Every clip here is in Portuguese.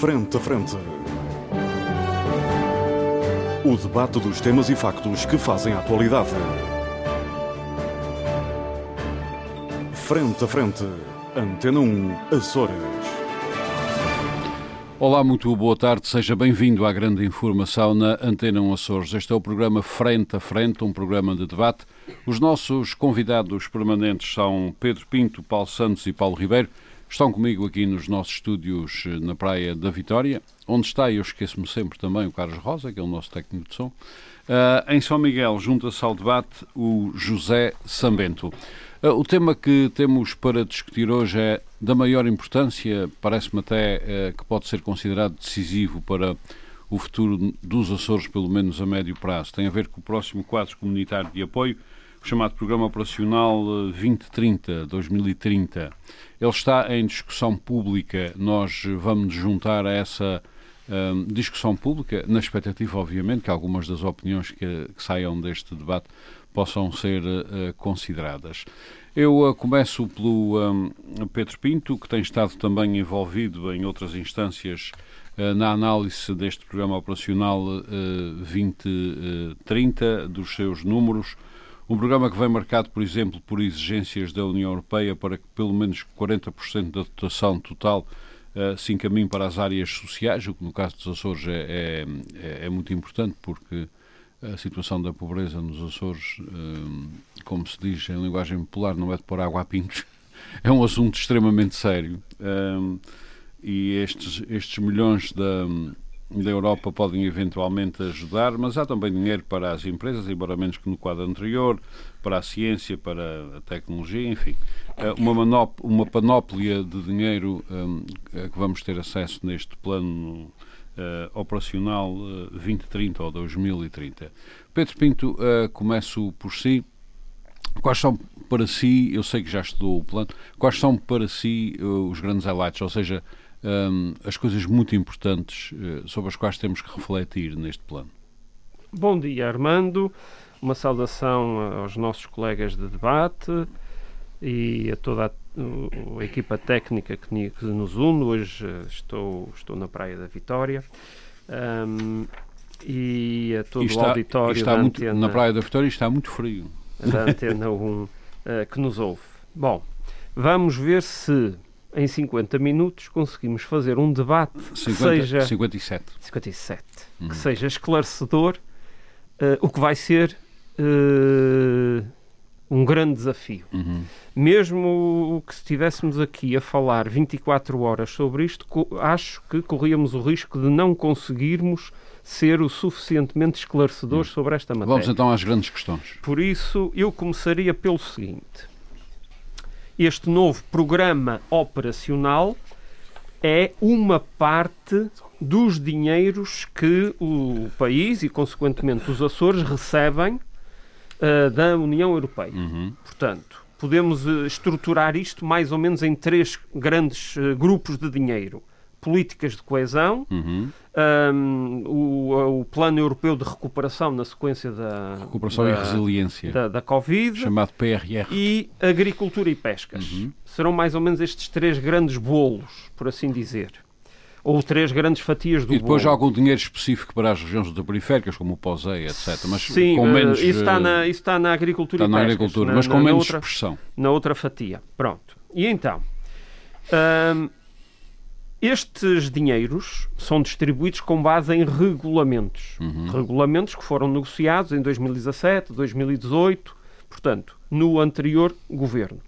Frente a Frente. O debate dos temas e factos que fazem a atualidade. Frente a Frente. Antena 1, Açores. Olá, muito boa tarde, seja bem-vindo à grande informação na Antena 1 Açores. Este é o programa Frente a Frente, um programa de debate. Os nossos convidados permanentes são Pedro Pinto, Paulo Santos e Paulo Ribeiro. Estão comigo aqui nos nossos estúdios eh, na Praia da Vitória, onde está, eu esqueço-me sempre também, o Carlos Rosa, que é o nosso técnico de som. Uh, em São Miguel, junta-se ao debate o José Sambento. Uh, o tema que temos para discutir hoje é da maior importância, parece-me até uh, que pode ser considerado decisivo para o futuro dos Açores, pelo menos a médio prazo. Tem a ver com o próximo quadro comunitário de apoio, o chamado Programa Operacional 2030-2030. Ele está em discussão pública, nós vamos nos juntar a essa um, discussão pública, na expectativa, obviamente, que algumas das opiniões que, que saiam deste debate possam ser uh, consideradas. Eu uh, começo pelo um, Pedro Pinto, que tem estado também envolvido em outras instâncias uh, na análise deste programa operacional 2030, dos seus números. Um programa que vem marcado, por exemplo, por exigências da União Europeia para que pelo menos 40% da dotação total uh, se encaminhe para as áreas sociais, o que no caso dos Açores é, é, é muito importante porque a situação da pobreza nos Açores, uh, como se diz em linguagem popular, não é de pôr água a pintos, é um assunto extremamente sério. Uh, e estes, estes milhões da da Europa podem eventualmente ajudar, mas há também dinheiro para as empresas, embora menos que no quadro anterior, para a ciência, para a tecnologia, enfim. Uma, uma panóplia de dinheiro um, que vamos ter acesso neste plano uh, operacional uh, 2030 ou 2030. Pedro Pinto, uh, começo por si. Quais são para si, eu sei que já estudou o plano, quais são para si uh, os grandes highlights, ou seja, um, as coisas muito importantes uh, sobre as quais temos que refletir neste plano. Bom dia, Armando. Uma saudação aos nossos colegas de debate e a toda a, a equipa técnica que, que, nos une. Hoje uh, estou, estou na Praia da Vitória. Um, e a todo está, o auditório está muito, antena, na Praia da Vitória está muito frio. Da Antena 1 uh, que nos ouve. Bom, vamos ver se em 50 minutos conseguimos fazer um debate 50, que seja 57, 57 uhum. que seja esclarecedor, uh, o que vai ser uh, um grande desafio. Uhum. Mesmo que estivéssemos aqui a falar 24 horas sobre isto, acho que corríamos o risco de não conseguirmos ser o suficientemente esclarecedores uhum. sobre esta matéria. Vamos então às grandes questões. Por isso, eu começaria pelo seguinte este novo programa operacional é uma parte dos dinheiros que o país e, consequentemente, os Açores recebem uh, da União Europeia. Uhum. Portanto, podemos uh, estruturar isto mais ou menos em três grandes uh, grupos de dinheiro políticas de coesão, uhum. um, o, o, Plano Europeu de Recuperação na sequência da Recuperação da, e Resiliência da, da Covid, chamado PRR, e Agricultura e Pescas. Uhum. Serão mais ou menos estes três grandes bolos, por assim dizer. Ou três grandes fatias do E depois bolo. algum dinheiro específico para as regiões periféricas, como o POSEI, etc. Mas Sim, com menos, isso, está na, isso está na agricultura está e na pescas. agricultura, na, mas com menos outra, expressão. Na outra fatia. Pronto. E então... Um, estes dinheiros são distribuídos com base em regulamentos. Uhum. Regulamentos que foram negociados em 2017, 2018, portanto, no anterior governo.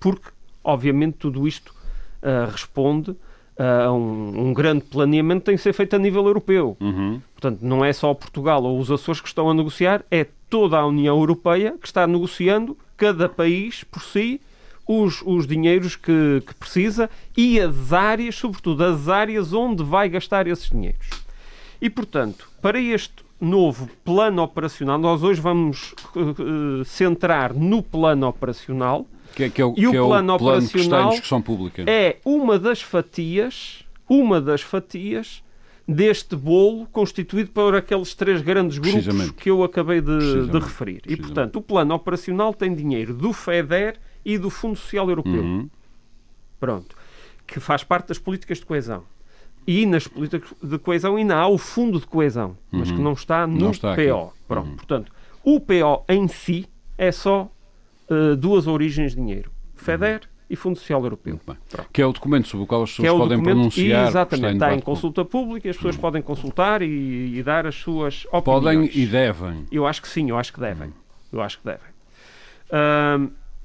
Porque, obviamente, tudo isto uh, responde a um, um, grande planeamento que tem que ser feito a nível europeu. Uhum. Portanto, não é só Portugal ou os Açores que estão a negociar, é toda a União Europeia que está negociando, cada país por si, os, os dinheiros que, que precisa e as áreas, sobretudo as áreas onde vai gastar esses dinheiros. E, portanto, para este novo plano operacional, nós hoje vamos uh, centrar no plano operacional. Que é, que é o, e o, plano, é o plano operacional que está em discussão pública. É uma das fatias, uma das fatias deste bolo constituído por aqueles três grandes grupos que eu acabei de, de referir. E, portanto, o plano operacional tem dinheiro do FEDER e do Fundo Social Europeu. Uhum. Pronto. Que faz parte das políticas de coesão. e nas políticas de coesão ainda há o fundo de coesão, mas que não está no Não está aqui. PO. Pronto, portanto, o PO em si é só eh, duas origens de dinheiro: FEDER e Fundo Social Europeu. Que é o documento sobre o qual as pessoas é o podem pronunciar. exatamente, está em consulta pública e as pessoas podem consultar e, e dar as suas opiniões. Podem e devem. Eu acho que sim, eu acho que devem. Eu acho que devem.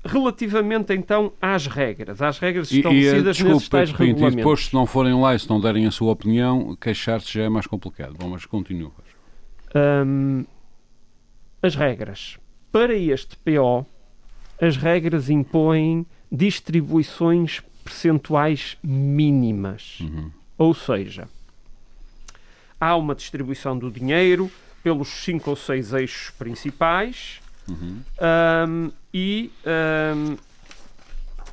Relativamente então às regras, às regras E, e, estabelecidas nesses desculpe, tais Pinto, e regulamentos. depois, se não forem lá e se não derem a sua opinião, queixar-se já é mais complicado. Bom, mas continua. Hum, as regras. Para este PO, as regras impõem distribuições percentuais mínimas. Ou seja, há uma distribuição do dinheiro pelos cinco ou seis eixos principais hum, e hum,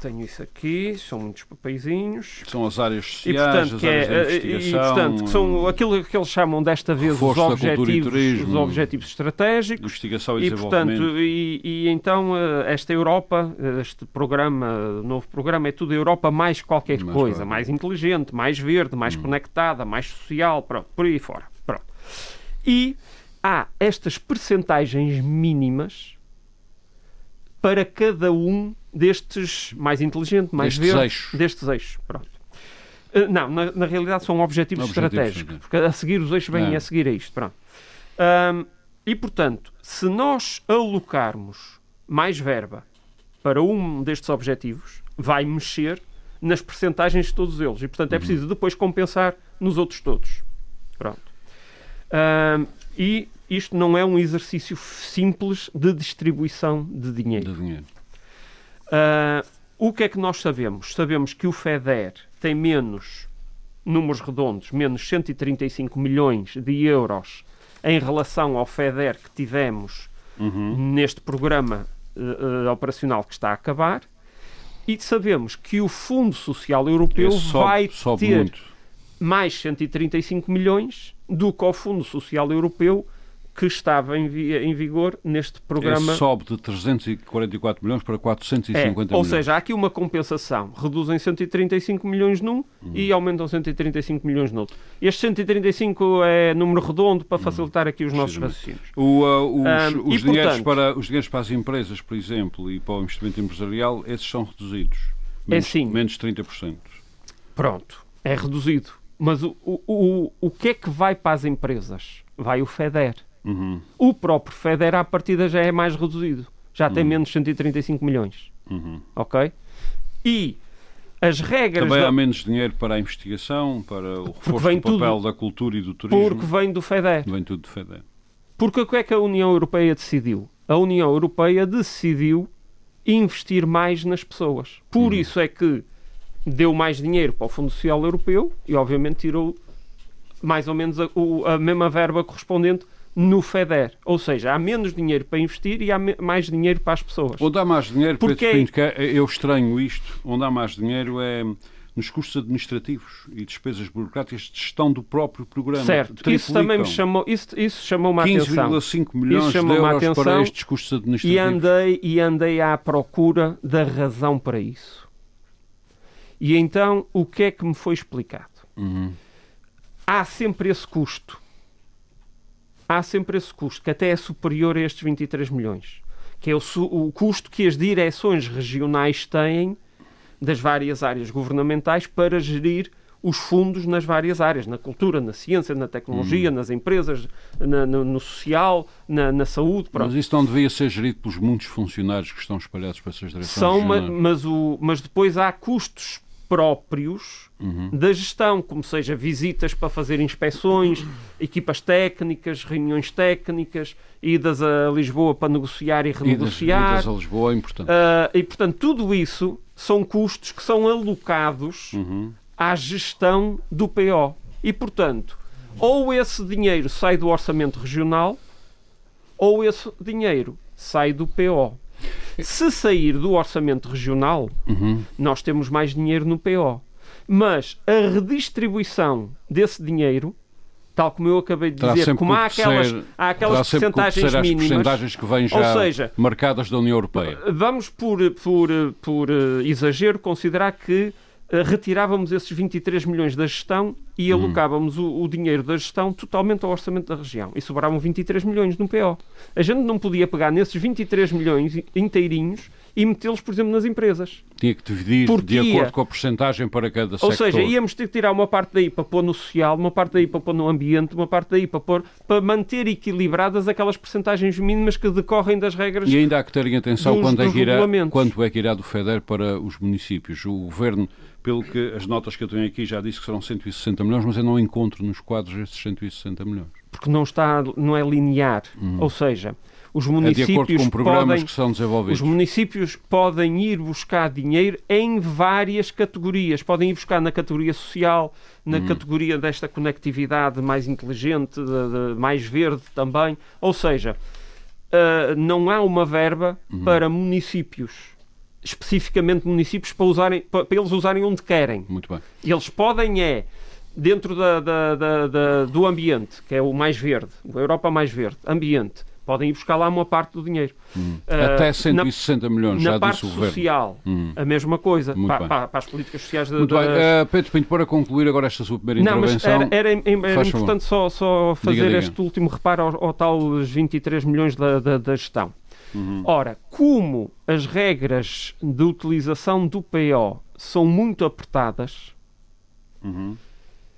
tenho isso aqui, são muitos papeizinhos. São as áreas E sociais, portanto, as que é, áreas de eh, e, portanto, que são aquilo que eles chamam desta vez os e objetivos, turismo. os objetivos estratégicos. investigação e, E, desenvolvimento. portanto, e, e então eh, esta Europa, eh, este programa, novo programa, é tudo Europa mais qualquer Mais coisa, qualquer. mais inteligente, mais verde, mais Hum. conectada, mais social, pronto, por aí fora. Pronto. E há estas percentagens mínimas para cada um destes mais inteligente, mais Destes verde, eixos. destes eixos. Pronto. Eh, Não, na, na realidade são objetivos, Objetivos, estratégicos, sim. porque a seguir os eixos vêm É. a seguir a isto. Pronto. E, portanto, se nós alocarmos mais verba para um destes objetivos, vai mexer nas percentagens de todos eles. E, portanto, é preciso depois compensar nos outros todos. Pronto. Ahm, e isto não é um exercício simples de distribuição de dinheiro. de dinheiro. Ah, o que é que nós sabemos? Sabemos que o FEDER tem menos, números redondos, menos 135 milhões de euros em relação ao FEDER que tivemos Uhum. neste programa eh, operacional que está a acabar. E sabemos que o Fundo Social Europeu sobe, vai sobe ter muito. mais 135 milhões do que o Fundo Social Europeu que estava em, vi- em vigor neste programa. Esse sobe de 344 milhões para É, 450 ou milhões. seja, há aqui uma compensação. Reduzem 135 milhões num Hum. e aumentam 135 milhões no outro. Este 135 é número redondo para facilitar aqui os nossos Hum. Raciocínios. O, uh, os, Ahm, os e, dinheiros portanto- para, os dinheiros para as empresas, por exemplo, e para o investimento empresarial, esses são reduzidos. Menos, sim. Menos 30%. Pronto, é reduzido. Mas o, o, o, o que é que vai para as empresas? Vai o FEDER. Uhum, O próprio FEDER, à partida, já é mais reduzido. Já tem menos 135 milhões. uhum. Ok? E as regras... Também da- há menos dinheiro para a investigação, para o reforço do papel tudo- da cultura e do turismo. Porque vem do FEDER. Vem tudo de FEDER. Porque o que é que a União Europeia decidiu? A União Europeia decidiu investir mais nas pessoas. Por isso é que deu mais dinheiro para o Fundo Social Europeu e, obviamente, tirou mais ou menos a, a mesma verba correspondente no FEDER. Ou seja, há menos dinheiro para investir e há mais dinheiro para as pessoas. Onde há mais dinheiro, Porque é- Pinto, é- eu estranho isto, onde há mais dinheiro é nos custos administrativos e despesas burocráticas de gestão do próprio programa. Certo, isso também me Triplicam. chamou, isso, isso chamou-me a atenção. 15,5 milhões de euros para estes custos E administrativos. andei, e andei à procura da razão para isso. E então, o que é que me foi explicado? Uhum. Há sempre esse custo. Há sempre esse custo, que até é superior a estes 23 milhões. Que é o, o custo que as direções regionais têm das várias áreas governamentais para gerir os fundos nas várias áreas, na cultura, na ciência, na Hum. tecnologia, nas empresas, na- no, no social, na, na saúde. Pronto. Mas isso não devia ser gerido pelos muitos funcionários que estão espalhados por essas direções São, ma- regionais. mas, o, mas depois há custos próprios Uhum. da gestão, como seja visitas para fazer inspeções, equipas técnicas, reuniões técnicas, idas a Lisboa para negociar e Idas, renegociar. idas a Lisboa é importante. Ah, e, portanto, tudo isso são custos que são alocados Uhum. à gestão do PO. E, portanto, ou esse dinheiro sai do orçamento regional, ou esse dinheiro sai do PO. Se sair do orçamento regional, Uhum. nós temos mais dinheiro no PO. Mas a redistribuição desse dinheiro, tal como eu acabei de Terá dizer, como há ser- aquelas, há aquelas percentagens mínimas, percentagens que vêm já seja, marcadas da União Europeia. Vamos, por, por, por eh, exagero, considerar que eh, retirávamos esses 23 milhões da gestão e alocávamos o, o, dinheiro da gestão totalmente ao orçamento da região. E sobravam 23 milhões no PO. A gente não podia pegar nesses 23 milhões inteirinhos e metê-los, por exemplo, nas empresas. Tinha que dividir Porque de acordo com a porcentagem para cada Ou sector. Ou seja, íamos ter que tirar uma parte daí para pôr no social, uma parte daí para pôr no ambiente, uma parte daí para pôr para manter equilibradas aquelas porcentagens mínimas que decorrem das regras. E ainda há que terem atenção dos, quando, é que irá, quanto é que irá do FEDER para os municípios. O governo pelo que as notas que eu tenho aqui já disse que serão 160 milhões, mas eu não encontro nos quadros estes 160 milhões. Porque não está, não é linear. Uhum. Ou seja, os municípios é com programas podem, que são desenvolvidos. Os municípios podem ir buscar dinheiro em várias categorias. Podem ir buscar na categoria social, na uhum. categoria desta conectividade mais inteligente, de, de, mais verde também. Ou seja, uh, não há uma verba uhum. para municípios especificamente municípios para, usarem, para, para, eles usarem onde querem. Muito bem. Eles podem é dentro da, da, da, do ambiente, que é o mais verde, a Europa mais verde, ambiente, podem ir buscar lá uma parte do dinheiro. Hum. Uh, Até 160 na, milhões, já disse o governo. Na parte social, hum. a mesma coisa, para, para, para, as políticas sociais da... Muito bem. Uh, Pedro Pinto, para concluir agora esta sua primeira Não, intervenção... Mas era, era, era importante só, só fazer diga, diga. este último reparo ao, ao tal 23 milhões da, da, da gestão. Uhum. Ora, como as regras de utilização do PO são muito apertadas, uhum.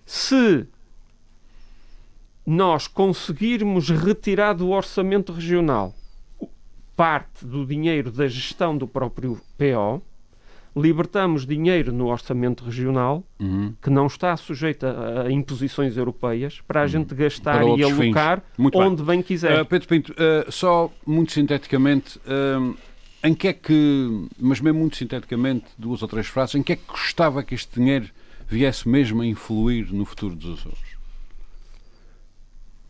se nós conseguirmos retirar do orçamento regional parte do dinheiro da gestão do próprio PO, libertamos dinheiro no orçamento regional, uhum. que não está sujeito a, a, imposições europeias, para a uhum. gente gastar e alocar onde bem, bem quiser. Uh, Pedro Pinto, uh, só muito sinteticamente, uh, em que é que, mas mesmo muito sinteticamente, duas ou três frases, em que é que gostava que este dinheiro viesse mesmo a influir no futuro dos Açores?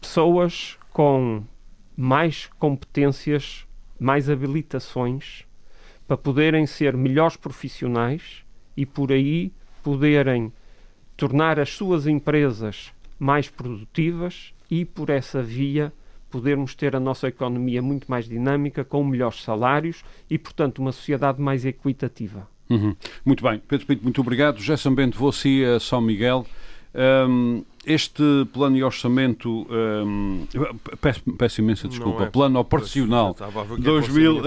Pessoas com mais competências, mais habilitações, para poderem ser melhores profissionais e por aí poderem tornar as suas empresas mais produtivas e por essa via podermos ter a nossa economia muito mais dinâmica, com melhores salários e, portanto, uma sociedade mais equitativa. Uhum. Muito bem. Pedro Pinto, muito obrigado. Sambento, vou assim a São Miguel. Um, este plano de orçamento, um, peço, peço, imensa desculpa, é, plano operacional 2000,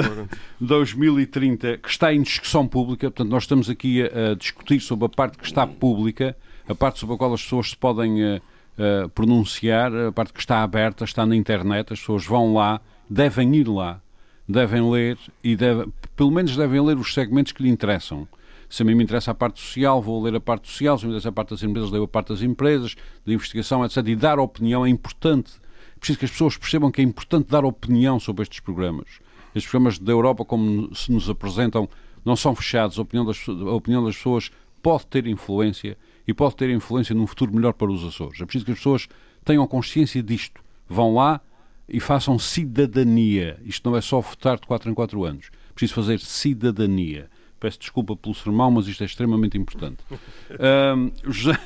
2030, que está em discussão pública, portanto, nós estamos aqui a, a, discutir sobre a parte que está pública, a parte sobre a qual as pessoas se podem uh, uh, pronunciar, a parte que está aberta, está na internet, as pessoas vão lá, devem ir lá, devem ler e deve, pelo menos devem ler os segmentos que lhe interessam. Se a mim me interessa a parte social, vou ler a parte social. Se me interessa a parte das empresas, leio a parte das empresas, da investigação, etc. E dar opinião é importante. É preciso que as pessoas percebam que é importante dar opinião sobre estes programas. Estes programas da Europa, como se nos apresentam, não são fechados. A opinião das, a opinião das pessoas pode ter influência e pode ter influência num futuro melhor para os Açores. É preciso que as pessoas tenham consciência disto. Vão lá e façam cidadania. Isto não é só votar de 4 em 4 anos. É preciso fazer cidadania. Peço desculpa pelo sermão, mas isto é extremamente importante. Uh, José,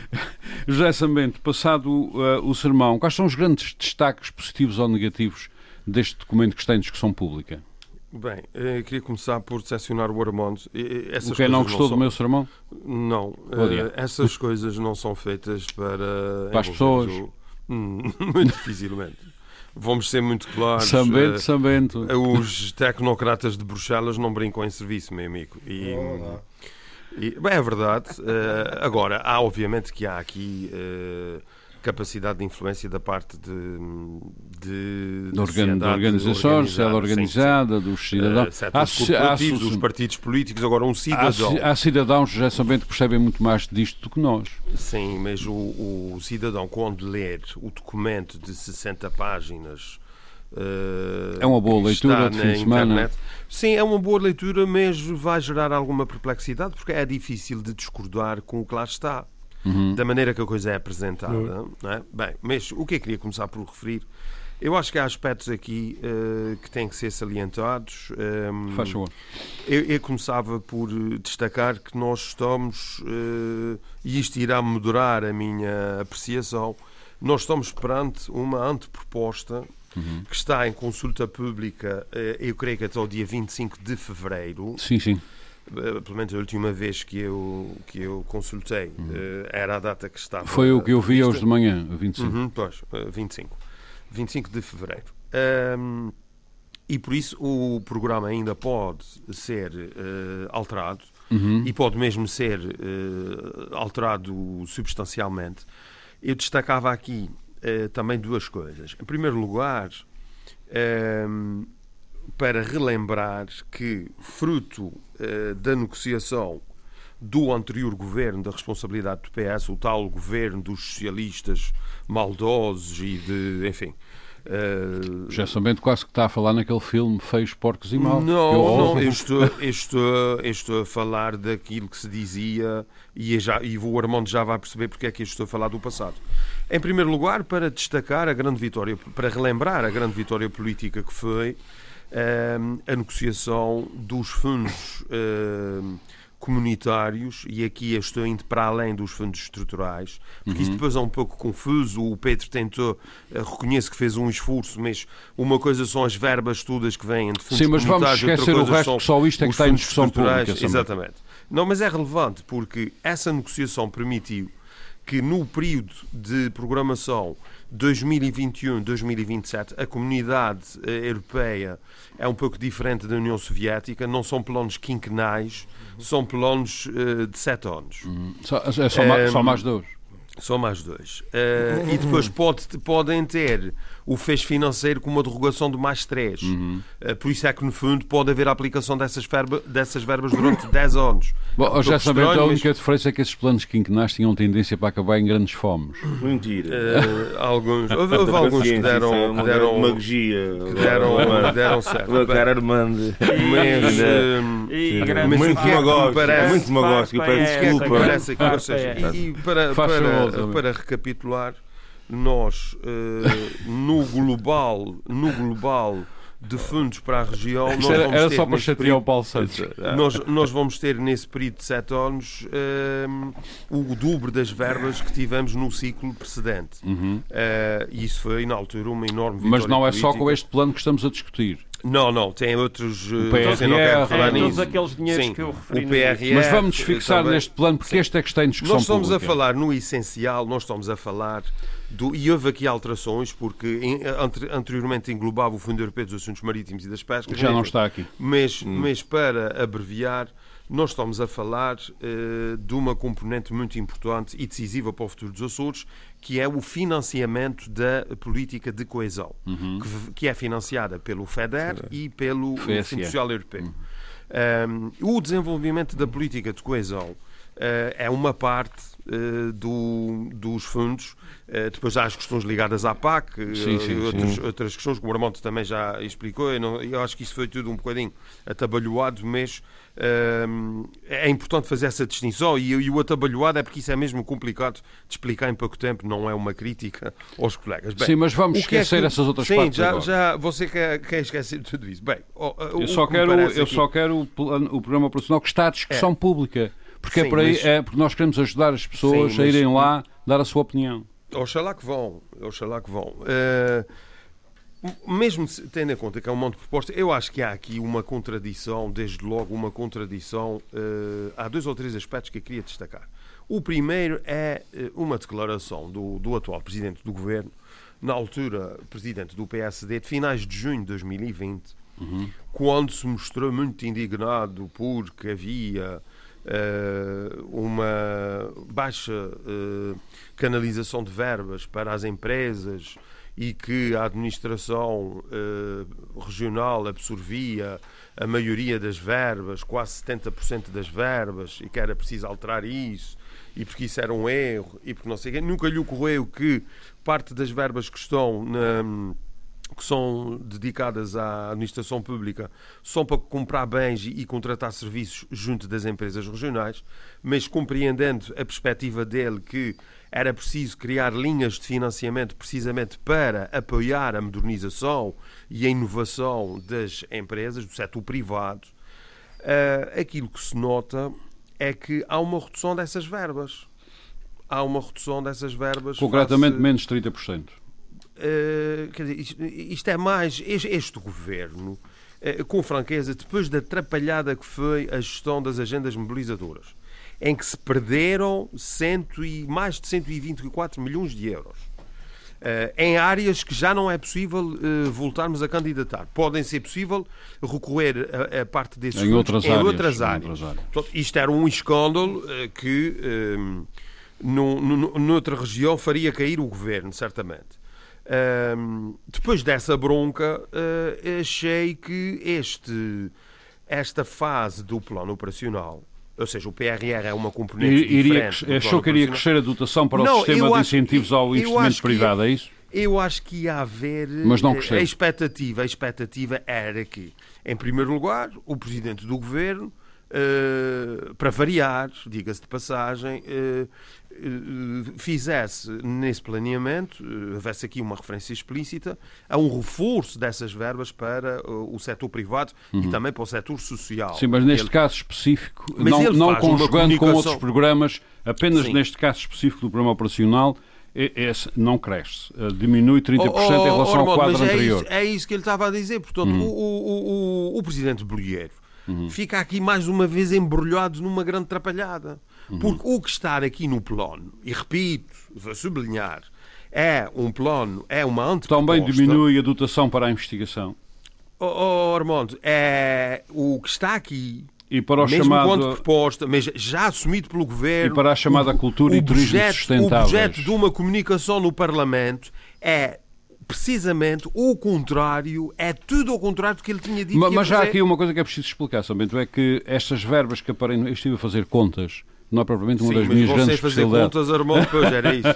José Sambento, passado uh, o sermão, quais são os grandes destaques positivos ou negativos deste documento que está em discussão pública? Bem, eu queria começar por decepcionar o Armando. Essas o que não gostou não são... do meu sermão? Não, uh, essas coisas não são feitas para... Para as pessoas? O... Hum, muito dificilmente. Vamos ser muito claros. Sambento, uh, sambento. Os tecnocratas de Bruxelas não brincam em serviço, meu amigo. E, e bem, é verdade. Uh, agora, há obviamente que há aqui uh, capacidade de influência da parte de, de, de, organ, de organizações, sociedade organizada, dos cidadãos. Uh, há, há, os partidos políticos, agora um cidadão. Há, há cidadãos, que percebem muito mais disto do que nós. Sim, mas o, o cidadão, quando ler o documento de 60 páginas. Uh, é uma boa leitura de fim de semana. Internet. Sim, é uma boa leitura, mas vai gerar alguma perplexidade porque é difícil de discordar com o que lá está uhum. da maneira que a coisa é apresentada. Uhum. É? Bem, mas o que é que queria começar por referir? Eu acho que há aspectos aqui uh, que têm que ser salientados. Um, ehm, Faz favor. Eu, eu, começava por destacar que nós estamos, uh, e isto irá moderar a minha apreciação, nós estamos perante uma anteproposta uhum. que está em consulta pública, uh, eu creio que até o dia 25 de fevereiro. Sim, sim eh, pelo menos a última vez que eu, que eu consultei, uhum. era a data que estava. Foi o que eu vi hoje de manhã, 25. Uhum, pois, 25. 25 de fevereiro. Um, e por isso o programa ainda pode ser uh, alterado uhum. e pode mesmo ser uh, alterado substancialmente. Eu destacava aqui uh, também duas coisas. Em primeiro lugar, para relembrar que, fruto da negociação do anterior governo, da responsabilidade do PS, o tal governo dos socialistas maldosos e de, enfim, Uh, Já sabendo quase que está a falar naquele filme Feios, Porcos e Mal. Não, eu, não, eu estou, eu, estou, eu estou a falar daquilo que se dizia e, já, e o Armando já vai perceber porque é que eu estou a falar do passado. Em primeiro lugar, para destacar a grande vitória, para relembrar a grande vitória política que foi a negociação dos fundos. Comunitários, e aqui eu estou indo para além dos fundos estruturais, porque uhum. isso depois é um pouco confuso. O Pedro tentou, eh, reconheço que fez um esforço, mas uma coisa são as verbas todas que vêm de fundos Sim, mas vamos esquecer o resto, que só isto é que está em discussão pública. Exatamente. Não, mas é relevante porque essa negociação permitiu que no período de programação 2021-2027 a comunidade eh, europeia é um pouco diferente da União Soviética, não são planos quinquenais, são planos uh, de sete anos. Uhum. Só, é só, um, só mais dois. Só mais dois. Uh, e depois pode, podem ter o fez financeiro com uma derrogação de mais três. Uhum. Uh, por isso é que, no fundo, pode haver a aplicação dessas, verba, dessas verbas durante 10 anos. Bom, é já sabendo, a única mas... diferença é que esses planos quinquenais tinham tendência para acabar em grandes fomes. Mentira. Uh, alguns, houve, houve alguns que deram, é uma deram magia. Que deram, deram certo. O cara Armando. Mas, uh, mas muito demagógico. Parece, muito demagógico. Peço desculpa. Parece que e, e para, para, para recapitular, nós uh, no global, no global de fundos para a região. Nós era, era só para chatear o Paulo Santos. Nós, nós vamos ter nesse período de sete anos um, o dobro das verbas que tivemos no ciclo precedente. Uhum. Uh, e isso foi, na altura, uma enorme vitória Mas não é política. só com este plano que estamos a discutir. Não, não, tem outros. O PRR, não quero falar é, todos aqueles dinheiros Sim, que eu referi. O PRR, Mas vamos fixar também, neste plano, porque Sim. este é que está em discussão. Nós estamos pública. a falar no essencial, nós estamos a falar do, e houve aqui alterações, porque anteriormente englobava o Fundo Europeu dos Assuntos Marítimos e das Pescas. Já não está aqui. Mas, hum. mas para abreviar, nós estamos a falar uh, de uma componente muito importante e decisiva para o futuro dos Açores, que é o financiamento da política de coesão, uhum. que, que, é financiada pelo FEDER Sim. e pelo Fundo Social Europeu. Uhum. Um, o desenvolvimento da política de coesão uh, é uma parte uh, do, dos fundos. Depois há as questões ligadas à PAC, sim, sim, outros, outras questões que o Armando também já explicou. Eu, não, eu, acho que isso foi tudo um bocadinho atabalhoado, mas é importante fazer essa distinção e, e, o atabalhoado é porque isso é mesmo complicado de explicar em pouco tempo, não é uma crítica aos colegas. Bem, sim, mas vamos esquecer é que... essas outras sim, partes já, agora. já você quer, quer esquecer tudo isso. Bem, o, eu, só quero, eu aqui... só quero o, o programa profissional que está à discussão é. pública. Porque, Sim, é, por aí, mas... é porque nós queremos ajudar as pessoas Sim, mas... a irem lá dar a sua opinião. Oxalá que vão, oxalá que vão. Uh, mesmo tendo em conta que é um monte de propostas, eu acho que há aqui uma contradição, desde logo uma contradição. Uh, há dois ou três aspectos que eu queria destacar. O primeiro é uh, uma declaração do, do atual presidente do governo, na altura presidente do PSD, de finais de junho de 2020, uhum. quando se mostrou muito indignado porque havia uh, uma baixa canalização de verbas para as empresas e que a administração eh, regional absorvia a maioria das verbas, quase 70% das verbas, e que era preciso alterar isso, e porque isso era um erro, e porque não sei o quê. Nunca lhe ocorreu que parte das verbas que estão na que são dedicadas à administração pública são para comprar bens e contratar serviços junto das empresas regionais, mas compreendendo a perspectiva dele que era preciso criar linhas de financiamento precisamente para apoiar a modernização e a inovação das empresas, do setor privado. Uh, aquilo que se nota é que há uma redução dessas verbas. Há uma redução dessas verbas. Concretamente, face... menos 30%. Uh, quer dizer, isto, isto, é mais. Este, este governo com franqueza, depois da atrapalhada que foi a gestão das agendas mobilizadoras, em que se perderam cento e, mais de 124 milhões de euros. Uh, em áreas que já não é possível uh, voltarmos a candidatar. Podem ser possível recorrer a, a parte desses em, outras, em áreas, outras áreas. Outras áreas. Portanto, isto era um escândalo uh, que um, noutra região faria cair o governo, certamente. Um, depois dessa bronca, achei que este, esta fase do plano operacional ou seja, o PRR é uma componente iria, diferente. Achou que iria crescer a dotação para não, o sistema de incentivos ao investimento privado, é isso? Eu acho que ia haver. Mas não cresceu. A expectativa, a expectativa era que, em primeiro lugar, o Presidente do Governo para variar, diga-se de passagem, uh, uh, fizesse nesse planeamento, houvesse aqui uma referência explícita, a um reforço dessas verbas para o setor privado uhum. e também para o setor social. Sim, mas neste ele... caso específico, mas não, não conjugando com outros programas, apenas Sim. neste caso específico do programa operacional, esse não cresce, diminui 30% oh, oh, em relação oh, ao quadro é anterior. Isso, é isso que ele estava a dizer. Portanto, uhum. o, o, o, o Presidente Bolheiro uhum. fica aqui mais uma vez embrulhado numa grande trapalhada. Uhum. Porque o que está aqui no plano, e repito, vou sublinhar, é um plano, é uma anteproposta... Também diminui a dotação para a investigação. Oh, oh Armando, é o que está aqui e para o mesmo chamado... quanto proposta, mas já assumido pelo Governo... E para a chamada o, cultura o e turismo sustentável. O projeto de uma comunicação no Parlamento é precisamente o contrário, é tudo ao contrário do que ele tinha dito. Mas, mas já fazer. aqui uma coisa que é preciso explicar, Sambento, é que estas verbas que aparecem, eu estive a fazer contas, não é propriamente uma Sim, das minhas grandes fazer contas, Armando, pois era isso.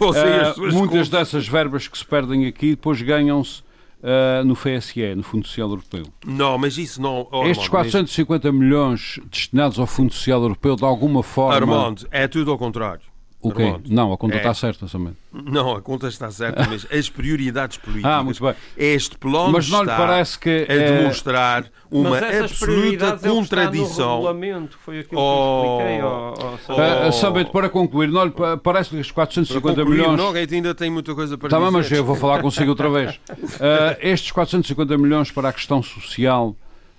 Uh, muitas contas. dessas verbas que se perdem aqui depois ganham-se Uh, no FSE, no Fundo Social Europeu. Não, mas isso não. Oh, Estes 450 mas... milhões destinados ao Fundo Social Europeu, de alguma forma. Armando, é tudo ao contrário. O quê? Não, a conta é... está certa somente. Não, a conta está certa, mas as prioridades políticas. Ah, muito bem. Este plano mas não lhe parece que a é... demonstrar uma absoluta contradição. É regulamento, foi aquilo oh, que eu expliquei. Oh, oh, oh. Somente para concluir, não lhe parece que os 450 concluir, milhões. Não, ainda tem muita coisa para tá dizer. mas eu vou falar consigo outra vez. Uh, estes 450 milhões para a questão social.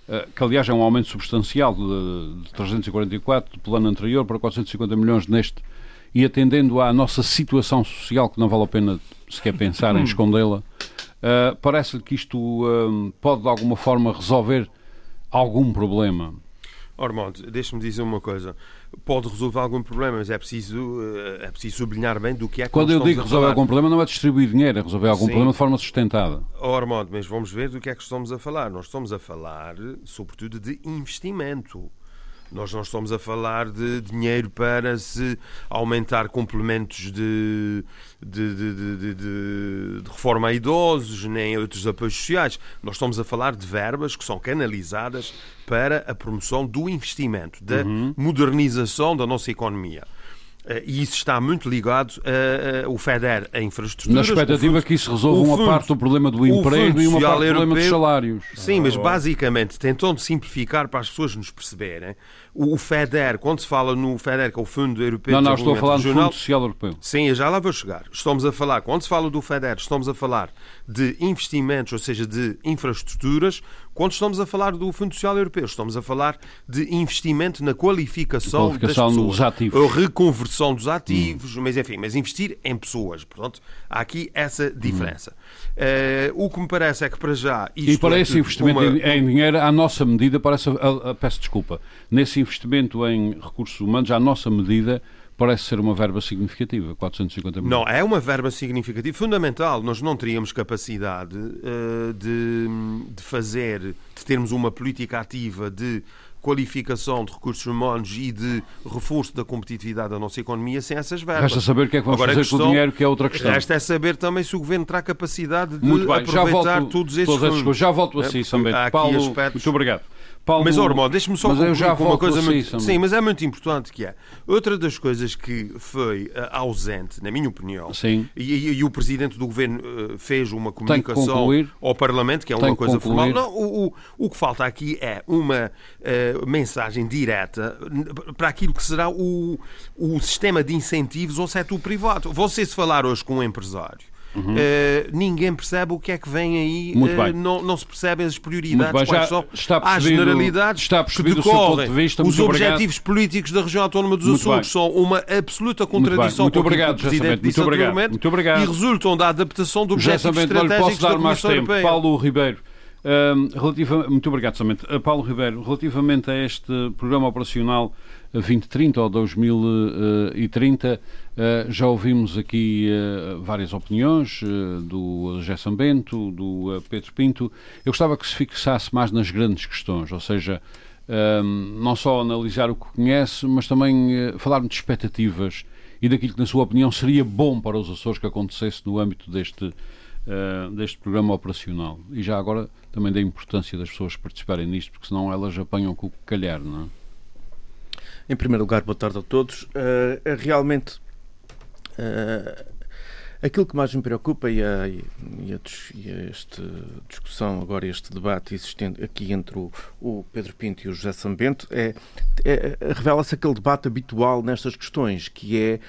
Uh, que aliás é um aumento substancial de, de 344 do plano anterior para 450 milhões neste e atendendo à nossa situação social, que não vale a pena sequer pensar em escondê-la, uh, parece-lhe que isto uh, pode de alguma forma resolver algum problema. Ormond, deixe-me dizer uma coisa. Pode resolver algum problema, mas é preciso, é preciso sublinhar bem do que é que Quando eu digo resolver algum problema, não é distribuir dinheiro, é resolver algum Sim. problema de forma sustentada. Ormond, mas vamos ver do que é que estamos a falar. Nós estamos a falar, sobretudo, de investimento. Nós não estamos a falar de dinheiro para se aumentar complementos de, de, de, de, reforma a idosos, nem outros apoios sociais. Nós estamos a falar de verbas que são canalizadas para a promoção do investimento, da uhum. modernização da nossa economia. Eh, e isso está muito ligado ao FEDER, a infraestrutura. Na expectativa fundo, que isso resolva uma parte do problema do emprego e uma parte do problema dos salários. Sim, mas basicamente, tentando simplificar para as pessoas nos perceberem, o FEDER, quando se fala no FEDER, que é o Fundo Europeu não, de Não, estou a falar do Fundo Social Europeu. Sim, já lá vou chegar. Estamos a falar, quando se fala do FEDER, estamos a falar de investimentos, ou seja, de infraestruturas. Quando estamos a falar do Fundo Social Europeu, estamos a falar de investimento na qualificação, qualificação das pessoas. Dos ativos. Reconversão dos ativos, hum. mas enfim, mas investir em pessoas. Portanto, há aqui essa diferença. Hum. Uh, o que me parece é que para já... e para é esse investimento uma... em dinheiro, à nossa medida, parece, a, a, peço desculpa, nesse investimento em recursos humanos, à nossa medida, parece ser uma verba significativa, 450 milhões. Não, é uma verba significativa, fundamental. Nós não teríamos capacidade uh, de, de fazer, de termos uma política ativa de qualificação de recursos humanos e de reforço da competitividade da nossa economia sem essas verbas. Resta saber o que é que vamos Agora, fazer questão, com o dinheiro, que é outra questão. Resta é saber também se o Governo terá capacidade de Muito bem, aproveitar volto, todos esses fundos. Já volto a si, é, Paulo, muito obrigado. Paulo... Mas, Ormond, deixe-me só mas já com uma coisa muito... Sim, mas é muito importante que é. Outra das coisas que foi uh, ausente, na minha opinião, Sim. E, e, e o Presidente do Governo uh, fez uma comunicação ao Parlamento, que é uma coisa formal. Não, o, o, o, que falta aqui é uma uh, mensagem direta para aquilo que será o, o sistema de incentivos ao setor privado. Você se falar hoje com um empresário uhum. uh, ninguém percebe o que é que vem aí, uh, não, não se percebem as prioridades, quais são as generalidades está que decorrem. De vista, Os objetivos obrigado. políticos da região autónoma dos muito Açores bem. são uma absoluta contradição muito, muito obrigado, o Presidente disse muito obrigado. muito obrigado. e resultam da adaptação do objetivo estratégicos da Comissão Europeia. Paulo Ribeiro. relativa, muito obrigado, somente. Uh, Paulo Ribeiro, relativamente a este programa operacional 2030 ou 2030, eh, já ouvimos aqui eh, várias opiniões eh, do Gerson Bento, do Pedro Pinto. Eu gostava que se fixasse mais nas grandes questões, ou seja, não só analisar o que conhece, mas também falar de expectativas e daquilo que, na sua opinião, seria bom para os Açores que acontecesse no âmbito deste, deste programa operacional. E já agora também da importância das pessoas participarem nisto, porque senão elas apanham com o calhar, não é? Em primeiro lugar, boa tarde a todos. Uh, realmente, uh, aquilo que mais me preocupa e a, e a, e a esta discussão, agora este debate existente aqui entre o, o Pedro Pinto e o José Sambento, é, é revela-se aquele debate habitual nestas questões, que é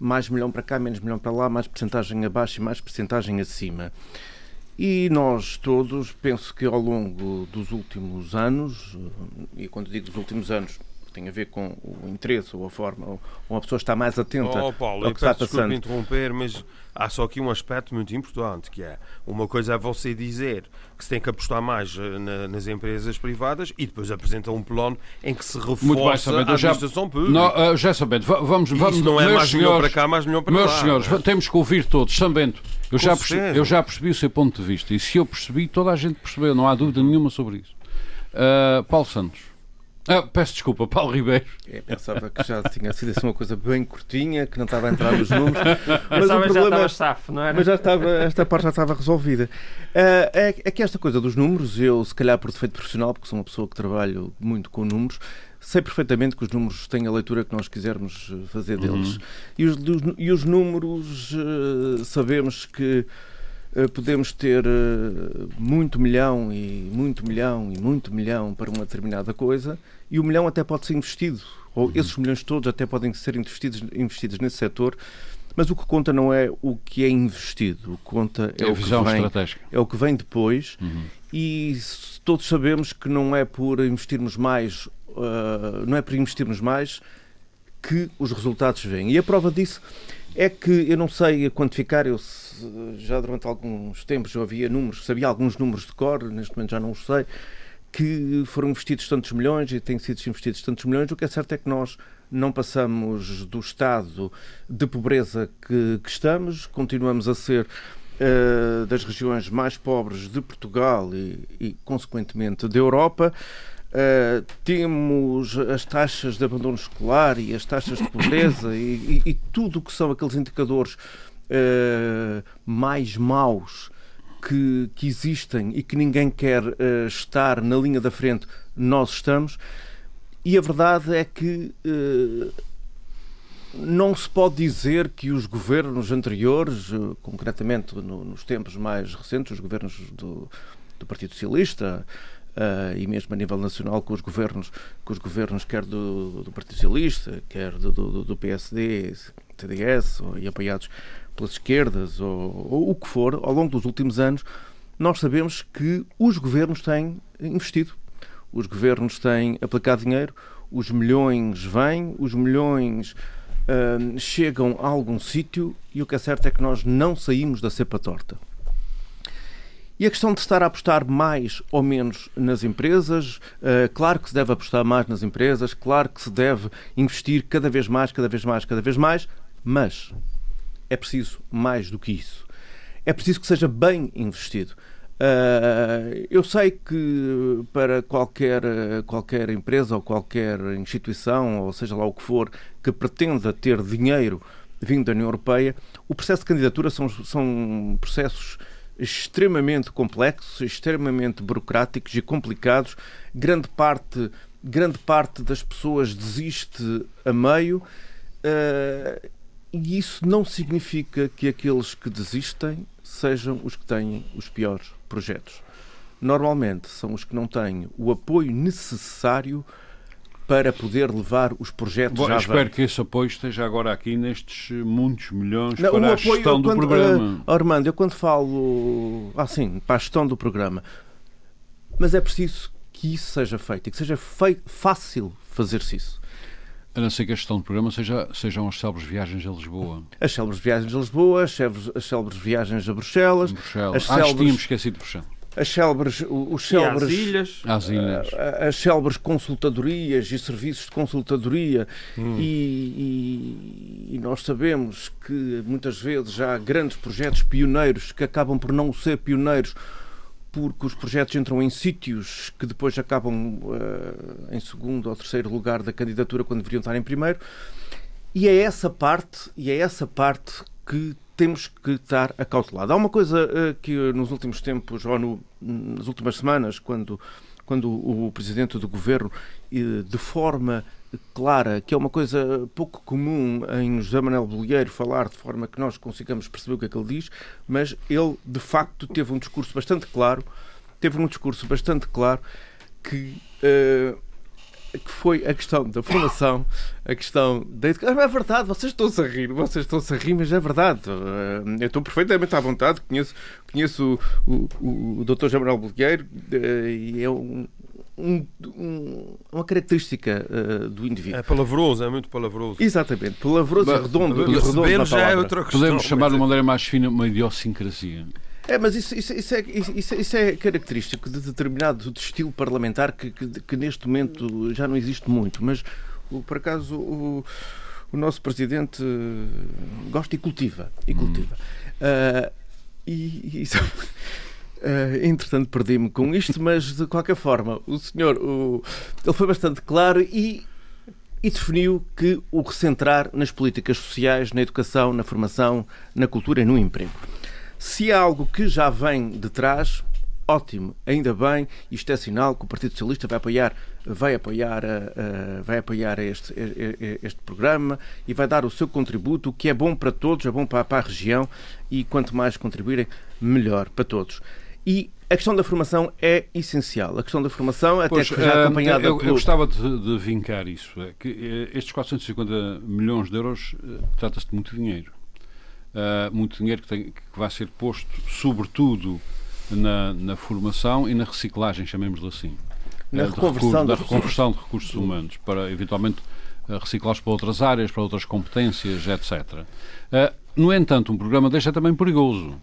mais milhão para cá, menos milhão para lá, mais porcentagem abaixo e mais porcentagem acima. E nós todos, penso que ao longo dos últimos anos, e quando digo dos últimos anos, tem a ver com o interesse ou a forma, ou uma pessoa está mais atenta oh, Paulo, ao que está passando. interromper, mas há só aqui um aspecto muito importante, que é, uma coisa é você dizer que se tem que apostar mais eh, na, nas empresas privadas e depois apresenta um plano em que se reforça bem, a administração já, pública. Não, uh, já sabendo, vamos, vamos... Isso não é mais melhor para cá, mais melhor para meus lá. Meus senhores, temos que ouvir todos. Sabendo, eu já, percebi, eu já percebi o seu ponto de vista e se eu percebi, toda a gente percebeu, não há dúvida nenhuma sobre isso. Uh, Paulo Santos. Ah, peço desculpa, Paulo Ribeiro. É, pensava que já tinha sido assim uma coisa bem curtinha, que não estava a entrar nos números. Mas o problema já estava safo, não era? Mas já estava, esta parte já estava resolvida. Uh, é, é, que esta coisa dos números, eu, se calhar por defeito profissional, porque sou uma pessoa que trabalho muito com números, sei perfeitamente que os números têm a leitura que nós quisermos fazer deles. Uhum. E, os, e os números, uh, sabemos que eh, podemos ter eh, muito milhão e muito milhão e muito milhão para uma determinada coisa e o milhão até pode ser investido, ou uhum. esses milhões todos até podem ser investidos, investidos nesse setor, mas o que conta não é o que é investido, o que conta é, é o, que vem, é o que vem depois uhum. e todos sabemos que não é por investirmos mais, uh, não é por investirmos mais que os resultados vêm. E a prova disso é que eu não sei quantificar, eu já durante alguns tempos eu havia números, sabia alguns números de cor, neste momento já não os sei, que foram investidos tantos milhões e têm sido investidos tantos milhões. O que é certo é que nós não passamos do estado de pobreza que, que estamos, continuamos a ser uh, das regiões mais pobres de Portugal e, e consequentemente, da Europa. Uh, temos as taxas de abandono escolar e as taxas de pobreza e, e, e tudo o que são aqueles indicadores uh, mais maus que, que, existem e que ninguém quer uh, estar na linha da frente, nós estamos. E a verdade é que não se pode dizer que os governos anteriores, concretamente no, nos tempos mais recentes, os governos do, do Partido Socialista, Uh, e mesmo a nível nacional com os governos, com os governos quer do, do Partido Socialista, quer do, do, do PSD, CDS, ou, e apoiados pelas esquerdas, ou, ou, o que for, ao longo dos últimos anos, nós sabemos que os governos têm investido. Os governos têm aplicado dinheiro, os milhões vêm, os milhões uh, chegam a algum sítio e o que é certo é que nós não saímos da cepa torta. E a questão de estar a apostar mais ou menos nas empresas, uh, claro que se deve apostar mais nas empresas, claro que se deve investir cada vez mais, cada vez mais, cada vez mais, mas é preciso mais do que isso. É preciso que seja bem investido. Uh, eu sei que para qualquer, qualquer empresa ou qualquer instituição, ou seja lá o que for, que pretenda ter dinheiro vindo da União Europeia, o processo de candidatura são, são processos extremamente complexos, extremamente burocráticos e complicados. Grande parte, grande parte das pessoas desiste a meio. Uh, e isso não significa que aqueles que desistem sejam os que têm os piores projetos. Normalmente são os que não têm o apoio necessário para poder levar os projetos Bom, já espero que esse apoio esteja agora aqui nestes muitos milhões Não, para a apoio, gestão do quando, programa. Uh, Armando, eu quando falo assim, para a gestão do programa, mas é preciso que isso seja feito e que seja feito, fácil fazer-se isso. A não ser que a gestão do programa seja, sejam as célebres viagens a Lisboa. As célebres viagens a Lisboa, as célebres, as célebres viagens a Bruxelas. Bruxelas. As célebres... Ah, tínhamos esquecido de Bruxelas as célebres, os célebres, e ilhas. As ilhas. as célebres consultadorias e serviços de consultadoria hum. e, e, e, nós sabemos que muitas vezes há grandes projetos pioneiros que acabam por não ser pioneiros porque os projetos entram em sítios que depois acabam uh, em segundo ou terceiro lugar da candidatura quando deveriam estar em primeiro e é essa parte e é essa parte que temos que estar acautelado. Há uma coisa uh, que nos últimos tempos, ou no, nas últimas semanas, quando, quando o Presidente do Governo, uh, de forma clara, que é uma coisa pouco comum em José Manuel Bolieiro falar de forma que nós consigamos perceber o que é que ele diz, mas ele, de facto, teve um discurso bastante claro, teve um discurso bastante claro que... Uh, que foi a questão da formação, a questão da educação. É verdade, vocês estão-se a rir, vocês estão-se a rir, mas é verdade. Eh, eu estou perfeitamente à vontade, conheço, conheço o, o, o Dr. Jamal Bolgueiro eh, e é um, um, um, uma característica uh, do indivíduo. É palavroso, é muito palavroso. Exatamente, palavroso e redondo. E redondo já é outra questão. Podemos chamar de uma maneira mais fina uma idiosincrasia. É, mas isso, isso, isso, é, isso, isso, é característico de determinado estilo parlamentar que, que, que, neste momento já não existe muito. Mas, por acaso, o, o nosso presidente gosta e cultiva. E cultiva. Hum. Uh, e, isso, uh, entretanto, perdi-me com isto, mas de qualquer forma, o senhor o, ele foi bastante claro e e definiu que o recentrar nas políticas sociais, na educação, na formação, na cultura e no emprego. Se é algo que já vem de trás, ótimo, ainda bem, isto é sinal que o Partido Socialista vai apoiar, vai apoiar, uh, vai apoiar este, este programa e vai dar o seu contributo, o que é bom para todos, é bom para, para a região e quanto mais contribuírem, melhor para todos. E a questão da formação é essencial. A questão da formação, até pois, que já eh, acompanhada eu, eu gostava de, de vincar isso. É que estes 450 milhões de euros trata-se de muito dinheiro uh, muito dinheiro que, tem, que vai ser posto, sobretudo, na, na formação e na reciclagem, chamemos-lhe assim. Na uh, reconversão, da reconversão de recursos humanos, para eventualmente uh, reciclá-los para outras áreas, para outras competências, etc. no entanto, um programa deste é também perigoso,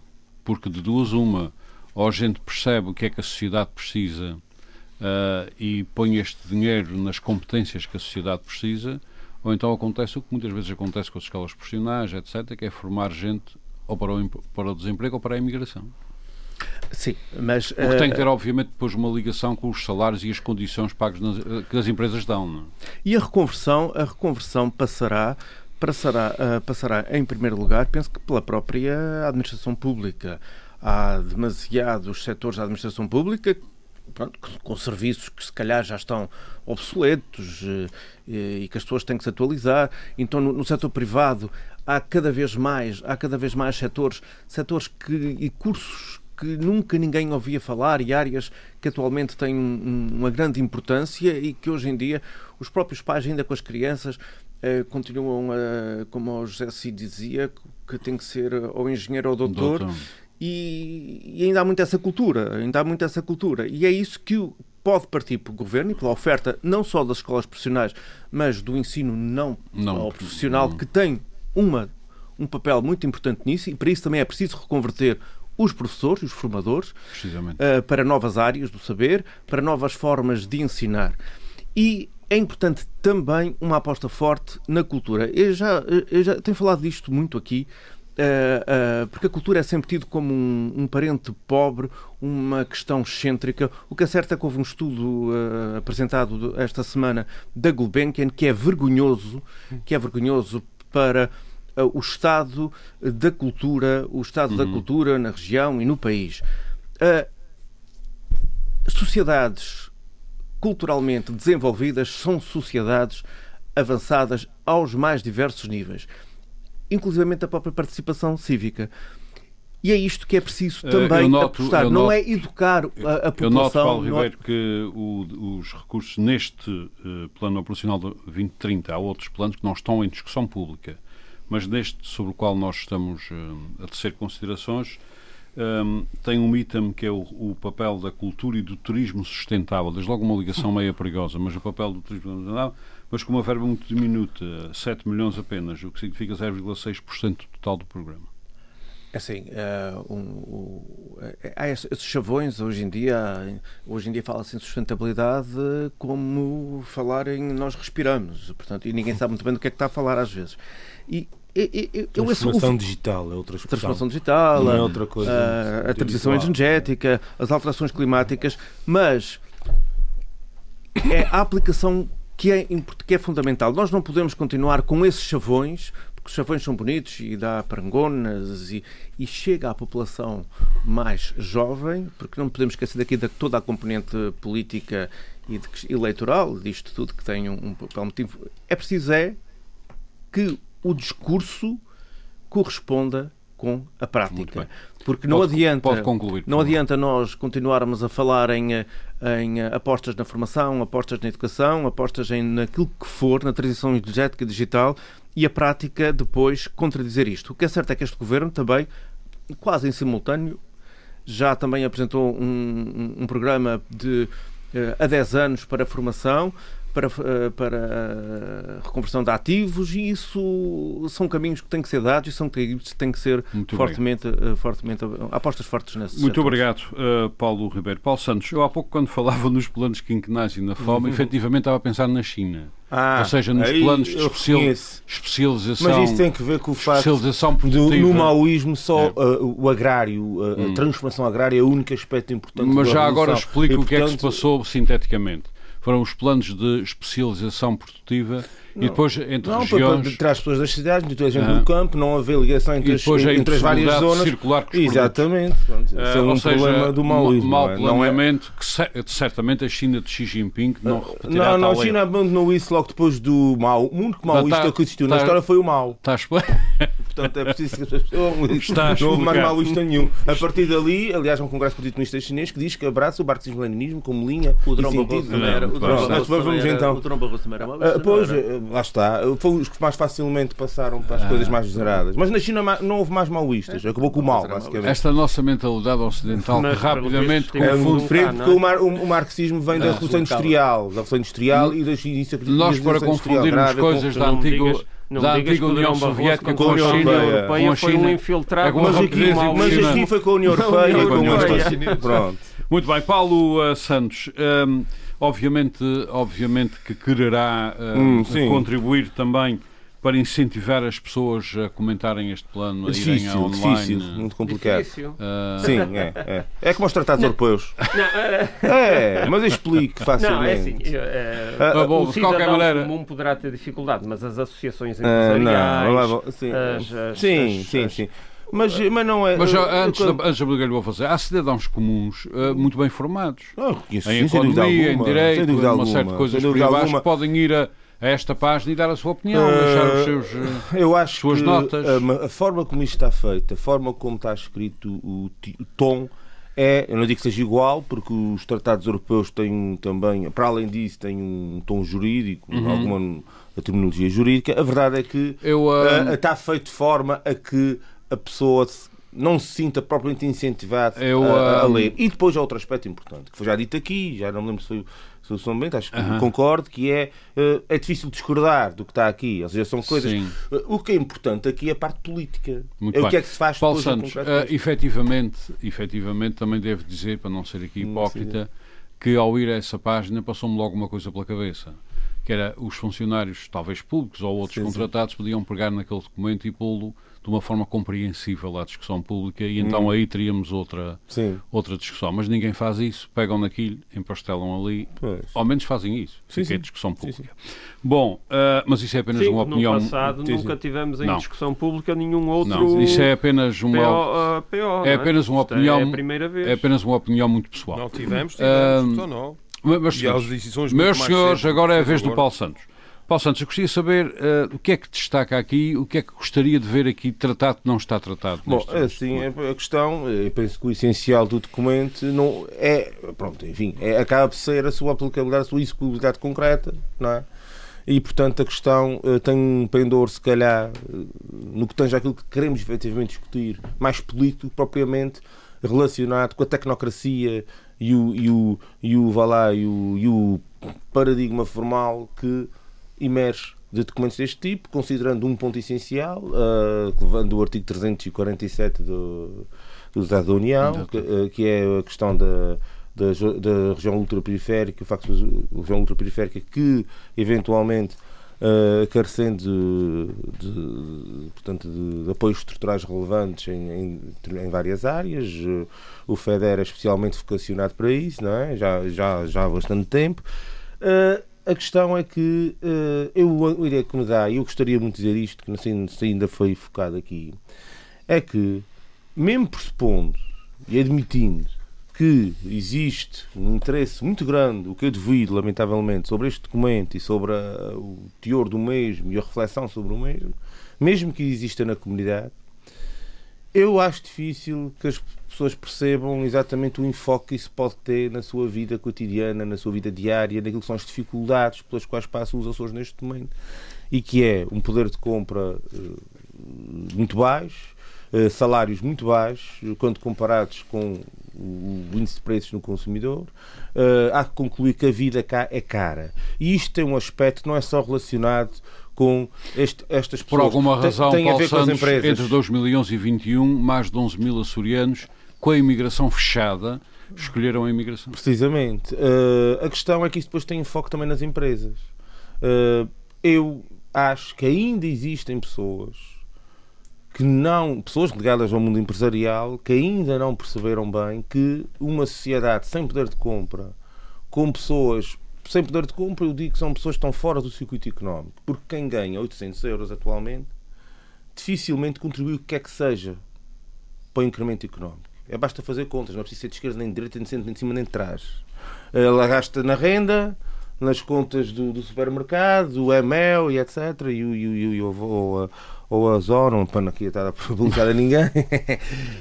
porque de duas uma, ou a gente percebe o que é que a sociedade precisa e põe este dinheiro nas competências que a sociedade precisa, ou então acontece o que muitas vezes acontece com as escolas profissionais, etc., que é formar gente ou para o, para o desemprego ou para a imigração. Sim, mas... O que tem que ter, obviamente, depois uma ligação com os salários e as condições pagas nas, que as empresas dão. Não? É? E a reconversão, a reconversão passará, passará, uh, passará, em primeiro lugar, penso que pela própria administração pública. Há demasiados setores da administração pública pronto, com serviços que se calhar já estão obsoletos eh, e que as pessoas têm que se atualizar. Então, no, setor privado há cada vez mais, há cada vez mais setores, setores que, e cursos que nunca ninguém ouvia falar e áreas que atualmente têm um, uma grande importância e que hoje em dia os próprios pais, ainda com as crianças, eh, continuam, a, como o José Cid dizia, que tem que ser ou engenheiro ou doutor, doutor. E, e, ainda há muito essa cultura, ainda há muito essa cultura. E é isso que pode partir para o governo e pela oferta não só das escolas profissionais, mas do ensino não, não profissional, não. que tem uma, um papel muito importante nisso, e para isso também é preciso reconverter os professores, os formadores, uh, para novas áreas do saber, para novas formas de ensinar. E é importante também uma aposta forte na cultura. Eu já, eu já tenho falado disto muito aqui, Uh, uh, porque a cultura é sempre tido como um, um, parente pobre, uma questão excêntrica. O que é certo é que houve um estudo uh, apresentado esta semana da Gulbenkian que é vergonhoso, que é vergonhoso para o estado da cultura, o estado uhum. da cultura na região e no país. sociedades culturalmente desenvolvidas são sociedades avançadas aos mais diversos níveis inclusivamente a própria participação cívica. E é isto que é preciso eh, também noto, apostar. Noto, não é educar a, a população. Eu noto, Paulo Ribeiro, que o, os recursos neste uh, plano operacional de 2030, há outros planos que não estão em discussão pública, mas neste sobre o qual nós estamos uh, a tecer considerações, um, tem um item que é o, o, papel da cultura e do turismo sustentável. Desde logo uma ligação meio perigosa, mas o papel do turismo sustentável, mas com uma verba muito diminuta, 7 milhões apenas, o que significa 0,6% do total do programa. É assim, uh, um, um, há esses chavões hoje em dia, hoje em dia fala-se em sustentabilidade como falar em nós respiramos, portanto, e ninguém sabe muito bem do que é que está a falar às vezes. E transformação digital é outra expressão. Transformação digital, não é outra coisa, a, a transição energética, as alterações climáticas, mas é a aplicação que é, que é fundamental. Nós não podemos continuar com esses chavões, porque os chavões são bonitos e dá parangonas e, e chega à população mais jovem, porque não podemos esquecer daqui de toda a componente política e de, eleitoral disto tudo que tem um, um papel motivo. É preciso é que o discurso corresponda com a prática. Porque não pode, adianta, pode concluir, não adianta nós continuarmos a falar em, em apostas na formação, apostas na educação, apostas em naquilo que for, na transição energética digital e a prática depois contradizer isto. O que é certo é que este governo também, quase em simultâneo, já também apresentou um, um, programa de uh, há 10 anos para a formação, para, eh, para reconversão de ativos e isso são caminhos que têm que ser dados e são caminhos que têm que ser Muito fortemente, eh, fortemente apostas fortes nesse Muito obrigado, uh, Paulo Ribeiro. Paulo Santos, eu há pouco quando falava nos planos quinquenais e na fome, uhum. efetivamente estava a pensar na China. Ah, Ou seja, nos planos de especial, especialização. Mas isso tem que ver com o facto de no maoísmo só é. uh, o agrário, uh, hum. a transformação agrária é o único aspecto importante. Mas já agora explico e, o que é que se passou sinteticamente foram os planos de especialização produtiva não, e depois entre não, regiões... Para, para as pessoas das cidades, muita gente ah. do campo, não haver ligação entre, as, entre as várias zonas. circular com os Exatamente. Pronto, uh, é um seja, problema do maoísmo. Mau não é? planeamento não é... que certamente a China de Xi Jinping não uh, repetirá Não, não, a China abandonou isso logo depois do Mao. O único maoísta tá, que existiu tá, na história foi o Mao. Está Portanto, é preciso que as pessoas... não houve mais maoísta nenhum. A partir dali, aliás, há um congresso comunista chinês que diz que abraça o marxismo-leninismo como linha o e sentido. Nós vamos então... O Tromba Russo também era Pois, lá está foi os que mais facilmente passaram para as ah. coisas mais zeradas. Mas na China não houve mais maoístas, acabou com o mal, basicamente. Esta nossa mentalidade ocidental que rapidamente confunde. Frente, porque o, mar, o, o, marxismo vem da ah, Revolução Industrial, da Revolução Industrial e das iniciativas Nós, para confundirmos coisas da antiga não da antiga União Soviética com a China, Europeia foi um infiltrado. Mas aqui, mas aqui foi com a União Europeia e com a União Pronto. Muito bem, Paulo uh, Santos. Um, Obviamente, obviamente que quererá uh, hum, contribuir também para incentivar as pessoas a comentarem este plano, difícil, a irem online. Difícil, muito complicado. Uh... Sim, é, é. É como os tratados europeus. Não, é, mas explique facilmente. Não, é assim. Uh, uh, bom, o de qualquer maneira. comum poderá ter dificuldade, mas as associações empresariais. não, sim, as, as, sim, as, sim, sim. Mas, mas não é. Mas antes, eu, antes de vou fazer, há cidadãos comuns uh, muito bem formados. Oh, conheço, em economia, em direito, uma alguma, série de coisas por que podem ir a, a, esta página e dar a sua opinião, uh, deixar os seus, uh, eu acho suas que notas. A, a, forma como isto está feito, a forma como está escrito o, o tom. É, eu não digo que seja igual, porque os tratados europeus têm também, para além disso, têm um tom jurídico, uhum. alguma terminologia jurídica. A verdade é que eu, uh... está feito de forma a que a pessoa não se sinta propriamente incentivada Eu, a, a, ler. E depois há outro aspecto importante, que foi já dito aqui, já não me lembro se foi, o São Bento, acho que uh -huh. concordo, que é, eh, é difícil discordar do que está aqui. Ou seja, são coisas. Sim. Eh, o que é importante aqui é a parte política. Muito é bem. o que é que se faz Paulo Santos, uh, efetivamente, efetivamente, também devo dizer, para não ser aqui hipócrita, que ao ir a essa página passou-me logo uma coisa pela cabeça que era os funcionários, talvez públicos ou outros sim, contratados, sim. podiam pegar naquele documento e pô-lo de uma forma compreensível à discussão pública e então hum. aí teríamos outra, outra discussão. Mas ninguém faz isso, pegam naquilo, empastelam ali, pois. ao menos fazem isso, sim, sim. discussão pública. Sim, sim. Bom, uh, mas isso é apenas uma opinião... no passado nunca tivemos em não. discussão pública nenhum outro... Não, isso é apenas uma... PO, uh, PO, é apenas uma opinião... É, a primeira vez. é apenas uma opinião muito pessoal. Não tivemos, tivemos, uh, não. Mas, senhores, meus senhores, agora é a vez do Paulo Santos. Paulo Santos, eu gostaria de saber uh, o que é que destaca aqui, o que é que gostaria de ver aqui tratado que não está tratado. Bom, assim, a questão, eu penso que o essencial do documento não é, pronto, enfim, é, acaba por ser a sua aplicabilidade, a sua executabilidade concreta, não é? E, portanto, a questão uh, tem um pendor, se calhar, no que tange aquilo que queremos efetivamente discutir, mais político, propriamente relacionado com a tecnocracia e o, e o, e o, vá lá, e o, e o paradigma formal que emerge de documentos deste tipo, considerando um ponto essencial, uh, levando o artigo 347 do, do Estado da União, que, uh, que, é a questão da, da, da região ultraperiférica, o facto da região ultraperiférica que, eventualmente, uh, carecendo de, de, portanto, de, de, apoios estruturais relevantes em, em, em, várias áreas. O FEDER é especialmente vocacionado para isso, não é? já, já, já há bastante tempo. Uh, a questão é que uh, eu, a ideia que me dá, e eu gostaria muito de dizer isto, que não sei se ainda foi focado aqui, é que, mesmo pressupondo e admitindo que existe um interesse muito grande, o que eu devido, lamentavelmente, sobre este documento e sobre a, o teor do mesmo e a reflexão sobre o mesmo, mesmo que exista na comunidade, eu acho difícil que as pessoas percebam exatamente o enfoque que isso pode ter na sua vida cotidiana, na sua vida diária, naquilo que são as dificuldades pelas quais passam os Açores neste momento. E que é um poder de compra uh, muito baixo, uh, salários muito baixos, quando comparados com o índice de preços no consumidor. Uh, há que concluir que a vida cá é cara. E isto tem um aspecto não é só relacionado com este, estas pessoas. Por alguma razão, tem, tem Paulo Santos, entre 2011 e 2021, mais de 11 mil açorianos com a imigração fechada, escolheram a imigração. Precisamente. Uh, a questão é que isso depois tem foco também nas empresas. Uh, eu acho que ainda existem pessoas que não, pessoas ligadas ao mundo empresarial, que ainda não perceberam bem que uma sociedade sem poder de compra, com pessoas sem poder de compra, eu digo que são pessoas que estão fora do circuito económico, porque quem ganha 800 euros atualmente dificilmente contribui o que quer que seja para o incremento económico. É basta fazer contas, não é preciso ser de esquerda nem de direita, nem de centro, nem de cima, nem de trás. Ela gasta na renda, nas contas do, do supermercado, o ML e etc. E, o, e, e, ou, ou a Zona, para não aqui estar a publicar a ninguém.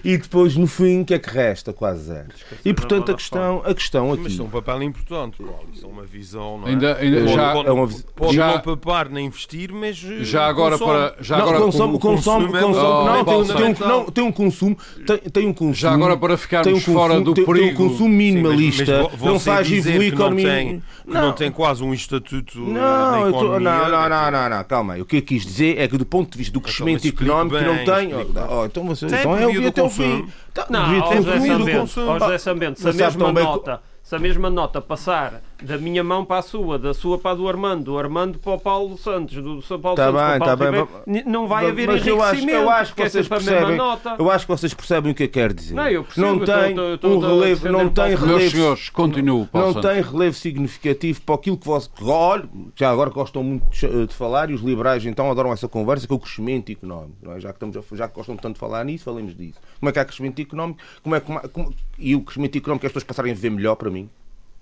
e depois, no fim, o que é que resta? Quase zero. E portanto, a questão, a questão aqui. Mas é um papel importante, Paulo. Isso é uma visão, não é? Ainda, ainda pode, já, pode, é uma, pode já, não papar nem investir, mas. Já agora consome. para. Já não, agora, consome, consome, consome, consome não, tem, tem, um, não, tem um consumo. Tem, tem um consumo. Já agora para ficarmos um consumo, fora do tem, perigo. Tem um consumo minimalista. Sim, mas, mas não faz evoluir economia. Não, não tem quase um estatuto. Não, não, não, não, não, não, calma aí. O que eu quis dizer é que do ponto de vista do crescimento económico que não tem. Oh, então você, então é o até o fim. Não, José Sambento, José Sambento, se a mesma nota, se a mesma nota passar da minha mão para a sua, da sua para a do Armando, do Armando para o Paulo Santos, do São Paulo tá Santos bem, para o Paulo tá Ribeiro, bem. não vai haver mas eu acho, enriquecimento, eu acho que é vocês percebem, nota. Eu acho que vocês percebem o que eu quero dizer. Não, eu percebo, não tem eu tô, tô, um relevo, não tem Meus relevo, senhores, continuo, Paulo não Santos. tem relevo significativo para aquilo que vocês, olha, já agora gostam muito de falar e os liberais então adoram essa conversa que é o crescimento económico, é? já que estamos já que gostam tanto de falar nisso, falemos disso. Como é que há crescimento económico? Como é como, como, e o crescimento económico é as pessoas passarem a viver melhor para mim?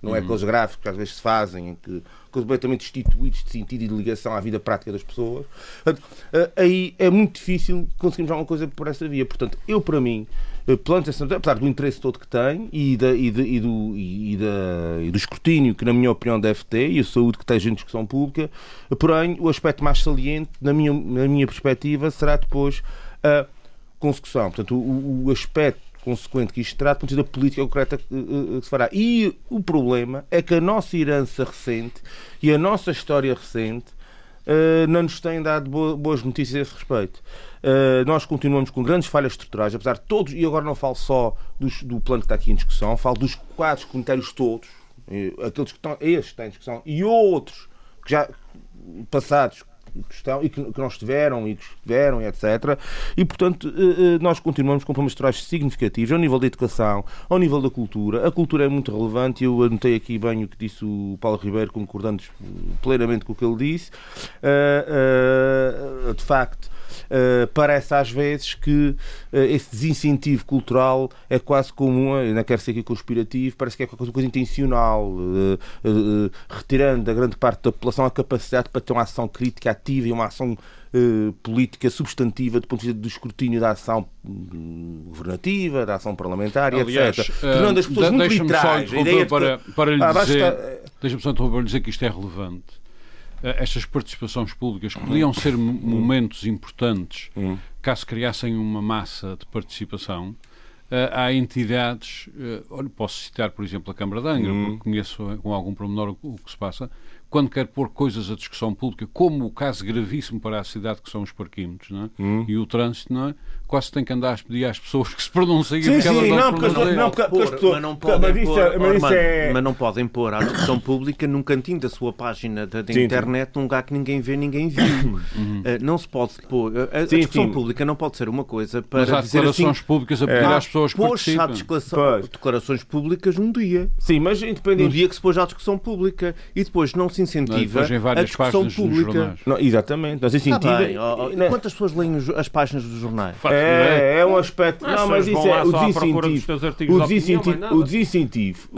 Não é aqueles gráficos que às vezes se fazem, em que completamente destituídos de sentido e de ligação à vida prática das pessoas. Eh, aí é muito difícil conseguirmos alguma coisa por essa via. Portanto, eu, para mim, eh, planta apesar do interesse todo que tem e, da, e, de, e, do, e, da, e do escrutínio que, na minha opinião, deve ter, e a saúde que tem em discussão pública, porém, o aspecto mais saliente, na minha, na minha perspectiva, será depois a consecução. Portanto, o, o aspecto consequente que isto trata, ponto da política concreta que, que se fará. E o problema é que a nossa herança recente e a nossa história recente uh, não nos têm dado boas notícias a esse respeito. Nós continuamos com grandes falhas estruturais, apesar de todos, e agora não falo só dos, do plano que está aqui em discussão, falo dos quadros comunitários todos, aqueles que estão, estes que estão em discussão, e outros que já passados que, estão, e que, que não estiveram e que estiveram, etc. E, portanto, eh, eh, nós continuamos com problemas estruturais significativos ao nível da educação, ao nível da cultura. A cultura é muito relevante, eu anotei aqui bem o que disse o Paulo Ribeiro, concordando plenamente com o que ele disse. Eh, de facto, parece às vezes que uh, esse desincentivo cultural é quase comum, não quero ser aqui conspirativo, parece que é qualquer coisa intencional, uh, retirando da grande parte da população a capacidade para ter uma ação crítica ativa e uma ação política substantiva do ponto de vista do escrutínio da ação hum, governativa, da ação parlamentar, Aliás, etc. Tornando as pessoas muito literais. Para, para lhe ah, dizer, deixa-me só lhe dizer que isto é relevante eh, estas participações públicas podiam ser momentos importantes hum. caso criassem uma massa de participação. Uh, há entidades, uh, olha, posso citar, por exemplo, a Câmara de Angra, hum. porque conheço com algum pormenor o, o que se passa, quando quer pôr coisas à discussão pública, como o caso gravíssimo para a cidade que são os parquímetros não é? hum. e o trânsito, não é? Quase tem que andar a pedir às pessoas que se pronunciem sim, sim, não, não, porque, não, não, porque, porque mas não podem mas pôr, é, mas, é... mas não podem pôr à discussão pública num cantinho da sua página da, da sim, internet sim. num lugar que ninguém vê, ninguém viu. Uhum. Uh, não se pode pôr. A, a sim, discussão pública não pode ser uma coisa para mas há dizer declarações assim, públicas a pedir é. às pessoas que participem. Declaração, declarações públicas num dia. Sim, mas independente. No dia que se pôs à discussão pública e depois não se incentiva não, a discussão pública. Não, exatamente. Mas incentiva. Tá bem, oh, oh, quantas pessoas leem as páginas dos jornais? É, é um aspecto. Não, mas isso é o desincentivo. O desincentivo. O desincentivo.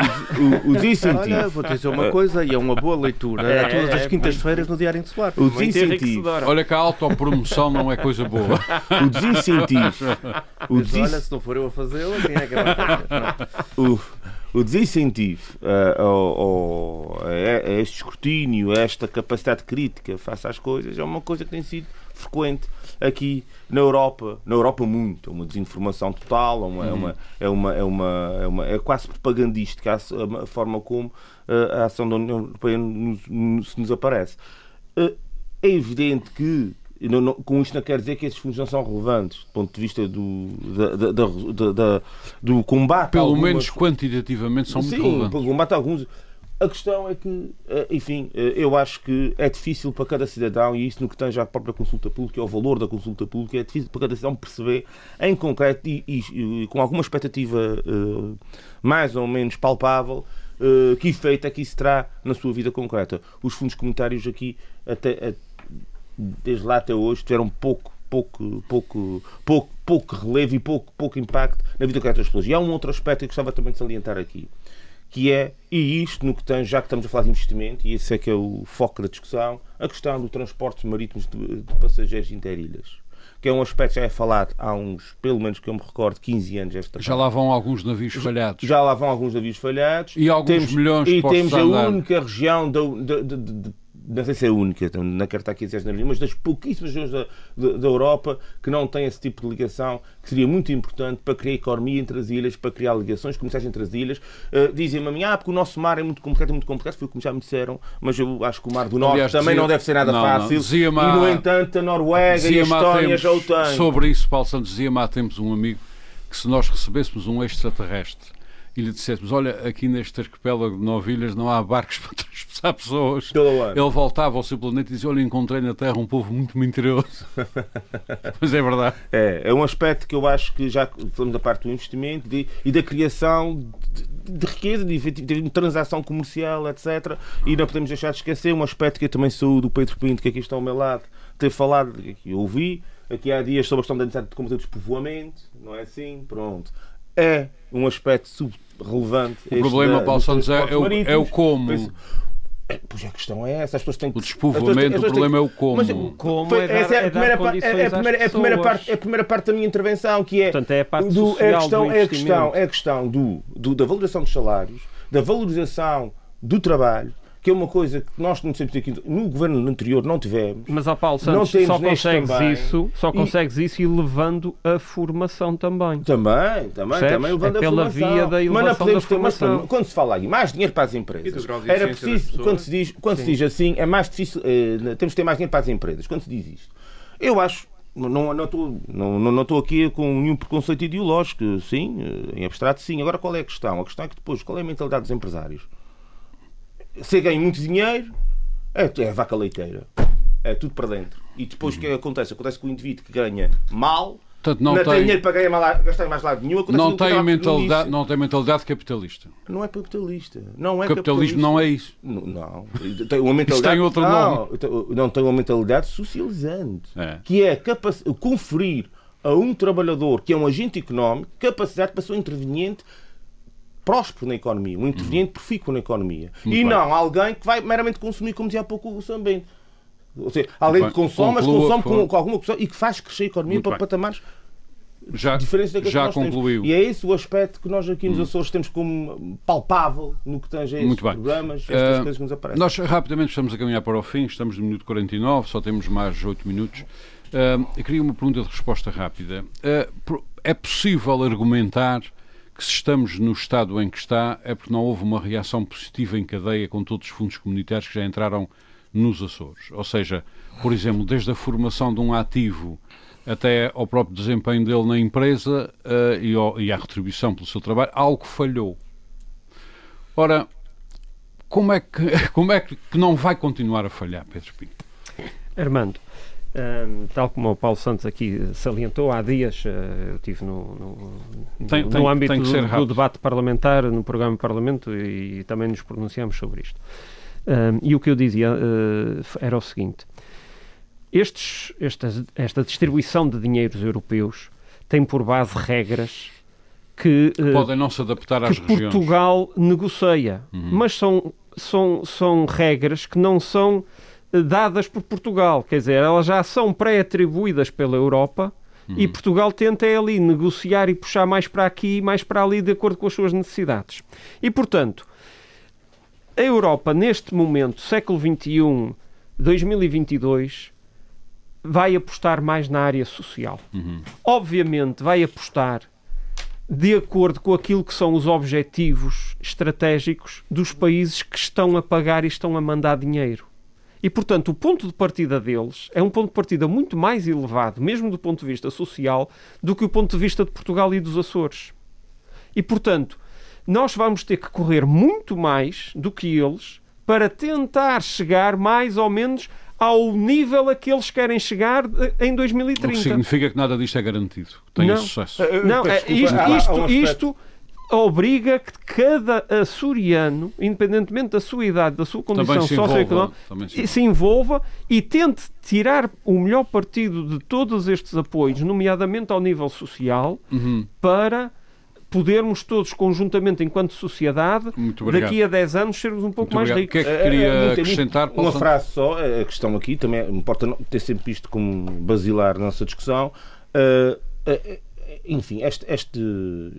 O desincentivo. Olha, vou dizer uma coisa e é uma boa leitura. É, todas as quintas-feiras no Diário Insular. O desincentivo. Olha que a autopromoção não é coisa boa. O desincentivo. O des... Olha, se não for eu a fazê-la, quem é que vai fazer? O o desincentivo uh, ao, a, a este escrutínio, a esta capacidade crítica face às coisas, é uma coisa que tem sido frequente aqui na Europa, na Europa muito, é uma desinformação total, é uma, é uma, é uma, é uma, é, uma, é quase propagandística a, forma como a ação da União Europeia nos, nos, nos aparece. É evidente que não, não, com isto não quer dizer que esses fundos não são relevantes do ponto de vista do, da, da, da, do combate. Pelo algumas... menos quantitativamente são Sim, muito relevantes. Pelo combate a alguns. A questão é que, eh, enfim, eh, eu acho que é difícil para cada cidadão, e isso no que tem já a própria consulta pública, é o valor da consulta pública, é difícil para cada cidadão perceber em concreto e, e, e com alguma expectativa uh, mais ou menos palpável uh, que efeito é que isso terá na sua vida concreta. Os fundos comunitários aqui, até, desde lá até hoje, tiveram pouco pouco, pouco, pouco, pouco relevo e pouco, pouco impacto na vida concreta das pessoas. E há um outro aspecto que gostava também de salientar aqui que é, e isto no que tem, já que estamos a falar de investimento, e esse é que é o foco da discussão, a questão do transporte marítimos de, de passageiros interilhas. Que é um aspecto que já é falado há uns, pelo menos que eu me recordo, 15 anos. Esta já lá vão alguns navios falhados. Já lá vão alguns navios falhados. E alguns temos, milhões E temos a única região de, não sei se é a única, então, quero estar aqui dizer mas das pouquíssimas regiões da, da, da, Europa que não têm esse tipo de ligação, que seria muito importante para criar economia entre as ilhas, para criar ligações comerciais entre as ilhas. Uh, Dizem-me a mim, ah, porque o nosso mar é muito complicado, é muito complicado, foi como já me disseram, mas eu acho que o mar do Norte Aliás, também dizia, não deve ser nada não, fácil. Não, e, no entanto, a Noruega e a Estónia já o têm. Sobre isso, Paulo Santos, dizia-me há tempos um amigo que se nós recebêssemos um extraterrestre e lhe dissessemos: Olha, aqui neste arquipélago de Novilhas não há barcos para transportar pessoas. Ele voltava ao seu planeta e dizia: Olha, encontrei na Terra um povo muito mentiroso. pois é verdade. É, é um aspecto que eu acho que já falamos da parte do investimento de, e da criação de, de riqueza, de, de, transação comercial, etc. E não podemos deixar de esquecer um aspecto que eu também sou do Pedro Pinto, que aqui está ao meu lado, ter falado, que eu ouvi aqui há dias sobre a questão da necessidade de combater o despovoamento, não é assim? Pronto é um aspecto relevante. O problema, Paulo Santos, é, é, o, é o como. É, pois a questão é essa. As pessoas têm que... O despovoamento, o problema é o como. Mas, como é, dar, essa é a primeira, parte, é, a primeira, é, a primeira parte, é a primeira parte da minha intervenção, que é, Portanto, é a parte do, é a questão, é a questão, é a questão do, do, da valorização dos salários, da valorização do trabalho, que é uma coisa que nós não temos aqui no governo anterior não tivemos. Mas ao Paulo Santos só consegues também. isso, só consegues e... isso e levando a formação também. Também, também, Percebes? também levando é pela a formação. via da elevação mas da formação. Mas, quando se fala aí mais dinheiro para as empresas, era preciso, quando se diz, quando se diz assim, é mais difícil, eh, temos que ter mais dinheiro para as empresas. Quando se diz isto, eu acho não, não, estou, não, não estou aqui com nenhum preconceito ideológico, sim, eh, em abstrato, sim. Agora, qual é a questão? A questão é que depois, qual é a mentalidade dos empresários? Se ganha muito dinheiro, é, é vaca leiteira. É tudo para dentro. E depois o que acontece? Acontece com o indivíduo que ganha mal, Portanto, não, não tem, dinheiro para ganhar mais, gastar mais lado nenhum. Não tem, mentalidade, não tem mentalidade capitalista. Não é capitalista. Não é capitalismo capitalista. não é isso. Não. não. Tem uma mentalidade, tem outro não, nome. Não, tem uma mentalidade socializante. É. Que é conferir a um trabalhador que é um agente económico capacidade para ser interveniente próspero na economia, um interveniente profícuo na economia. Muito e bem. não alguém que vai meramente consumir, como dizia há pouco o Sam Bento. Ou seja, alguém que consome, mas consome com, com, alguma coisa e que faz crescer a economia Muito para bem. patamares já, diferentes daqueles já que nós concluiu. Temos. E é esse o aspecto que nós aqui nos hum. Açores temos como palpável no que tange a bem. programas, estas uh, coisas que nos aparecem. Nós rapidamente estamos a caminhar para o fim, estamos no minuto 49, só temos mais 8 minutos. Uh, eu queria uma pergunta de resposta rápida. Uh, é possível argumentar que se estamos no estado em que está é porque não houve uma reação positiva em cadeia com todos os fundos comunitários que já entraram nos Açores. Ou seja, por exemplo, desde a formação de um ativo até ao próprio desempenho dele na empresa uh, e, ao, e à retribuição pelo seu trabalho, algo falhou. Ora, como é que, como é que não vai continuar a falhar, Pedro Pinto? Armando, um, tal como o Paulo Santos aqui salientou, há dias uh, eu estive no, no, tem, no tem, âmbito tem do, do, debate parlamentar, no programa Parlamento, e, e também nos pronunciamos sobre isto. Um, e o que eu dizia uh, era o seguinte: estes, esta, esta distribuição de dinheiros europeus tem por base regras que, que podem não se adaptar às que regiões. Portugal negocia, uhum. mas são, são, são regras que não são dadas por Portugal, quer dizer, elas já são pré-atribuídas pela Europa uhum. e Portugal tenta é ali negociar e puxar mais para aqui e mais para ali de acordo com as suas necessidades. E portanto, a Europa neste momento, século XXI, 2022, vai apostar mais na área social. Uhum. Obviamente, vai apostar de acordo com aquilo que são os objetivos estratégicos dos países que estão a pagar e estão a mandar dinheiro. E, portanto, o ponto de partida deles é um ponto de partida muito mais elevado, mesmo do ponto de vista social, do que o ponto de vista de Portugal e dos Açores. E, portanto, nós vamos ter que correr muito mais do que eles para tentar chegar mais ou menos ao nível a que eles querem chegar em 2030. O que significa que nada disto é garantido, que tenha sucesso. Não, é, isto, isto, isto obriga que cada açoriano, independentemente da sua idade, da sua condição socioeconómica, se, se envolva e tente tirar o melhor partido de todos estes apoios, nomeadamente ao nível social, uhum. para podermos todos conjuntamente, enquanto sociedade, daqui a 10 anos, sermos um pouco Muito mais obrigado. ricos. O que é que queria é, é, acrescentar? Uma frase só, a questão aqui, também importa ter sempre isto como basilar na nossa discussão. Uh, uh, enfim, este, este,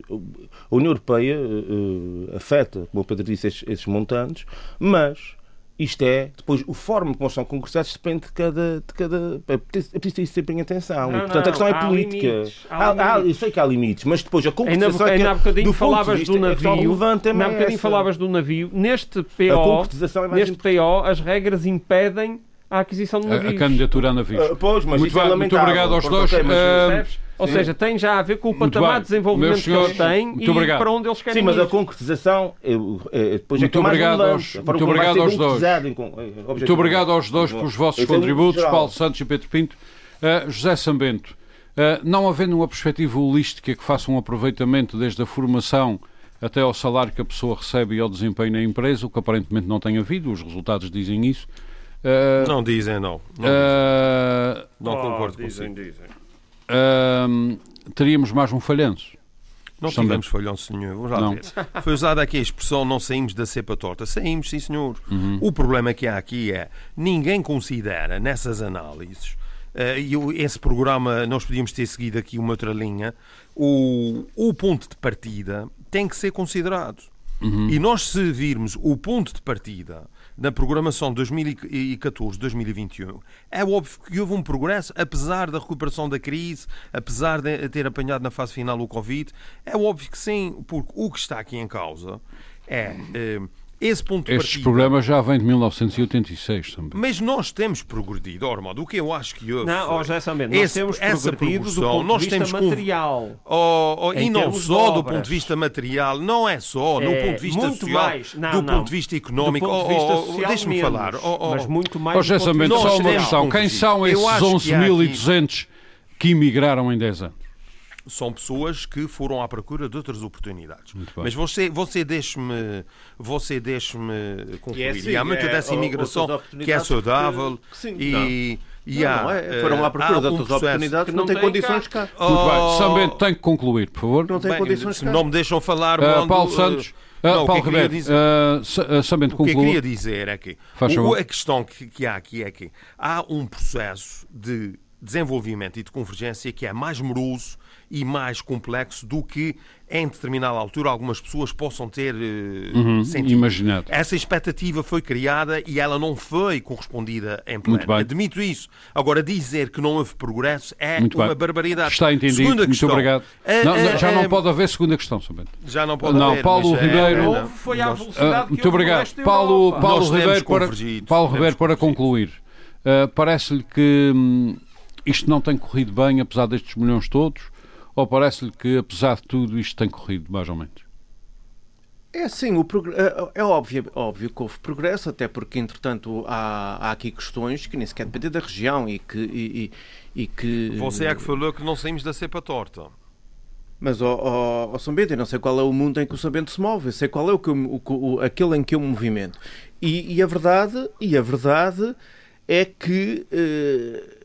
a União Europeia uh, afeta, como o Pedro disse, estes, estes montantes, mas isto é, depois, a forma como são concretizados depende de cada. De cada é preciso ter isso sempre em atenção. Não, e, portanto, não, a questão é política. Limites, há, há, há, eu sei que há limites, mas depois a concretização. Ainda, ainda há bocadinho falavas do navio. É ainda há bocadinho falavas do navio. Neste PO, é neste PO, as regras impedem a aquisição de navios. A, a candidatura a navios. Uh, pois, mas muito, é muito obrigado aos dois. Okay, mas, uh, ou Sim. seja, tem já a ver com o patamar de desenvolvimento senhores, que eles têm e obrigado. para onde eles querem Sim, mas ir. a concretização é, é, depois muito é que obrigado é aos, Muito obrigado aos dois. Muito obrigado aos dois pelos vossos contributos, Paulo Santos e Pedro Pinto. Uh, José Sambento, uh, não havendo uma perspectiva holística que faça um aproveitamento desde a formação até ao salário que a pessoa recebe e ao desempenho na empresa, o que aparentemente não tem havido, os resultados dizem isso. Uh, não dizem, não. Não, uh, não concordo oh, dizem, consigo. Dizem. Uh, teríamos mais um falhanço. Não Também. tivemos falhanço já não. Ver. Foi usada aqui a expressão não saímos da cepa torta. Saímos, sim senhor. Uhum. O problema que há aqui é ninguém considera nessas análises Uh, e esse programa, nós podíamos ter seguido aqui uma outra linha. O, o ponto de partida tem que ser considerado. Uhum. E nós, se virmos o ponto de partida na programação 2014-2021, é óbvio que houve um progresso, apesar da recuperação da crise, apesar de ter apanhado na fase final o Covid. É óbvio que sim, porque o que está aqui em causa é. Eh, esse ponto de Estes programas já vêm de 1986 também. Mas nós temos progredido, Ormond. O que eu acho que houve. Não, oh, José Sambento, nós temos progredido do ponto nós de vista temos material. Oh, oh, e não só do ponto de vista material, não é só, é, no ponto de vista muito social, mais. Não, do não. ponto de vista económico. Do ponto de vista social, Deixa-me falar. mas muito mais. Oh, José Sambento, só uma questão. Quem são esses 11.200 que emigraram em 10 anos? São pessoas que foram à procura de outras oportunidades. Muito bem. Mas você, você deixe-me você deixe concluir. E é assim, e há muita é, dessa imigração que é saudável que- que sim, e, e Não, há, não é. Foram eh, à procura há de um outras processo- oportunidades que que não não têm condições cá. Muito bem. Oh, Sambento tem que concluir, por favor. Não tem bem, condições se cá. não me deixam falar, Uh, Paulo uh, Santos, uh, não, o que Paulo eu queria Ribeiro, dizer- uh, uh, O que eu queria dizer é que o- a questão que, que há aqui é que há um processo de desenvolvimento e de convergência que é mais moroso e mais complexo do que em determinada altura algumas pessoas possam ter eh, Uhum, sentido. imaginado. Essa expectativa foi criada e ela não foi correspondida em pleno. Muito bem. Admito isso. Agora, dizer que não houve progresso é Muito uma bem. barbaridade. Está entendido. Segunda Muito questão. obrigado. É, Não, não, já não pode haver segunda questão, Sambento. Já não pode Não, haver, Paulo é- Ribeiro- Houve, foi à velocidade Ah, que muito obrigado. Paulo. Paulo Nós temos Ribeiro, para, Paulo Ribeiro, para concluir, ah, parece-lhe que hum, isto não tem corrido bem, apesar destes milhões todos, ou parece-lhe que, apesar de tudo, isto tem corrido mais ou menos? É sim, o é- é óbvio, óbvio que houve progresso, até porque, entretanto, há, há aqui questões que nem sequer dependem da região e que. E, e- e que Você é que falou que não saímos da cepa torta. Mas, ó ó, ó São Bento, eu não sei qual é o mundo em que o São Bento se move, eu sei qual é o que eu- o que- o- aquele em que eu me movimento. E, e a verdade, e a verdade é que eh,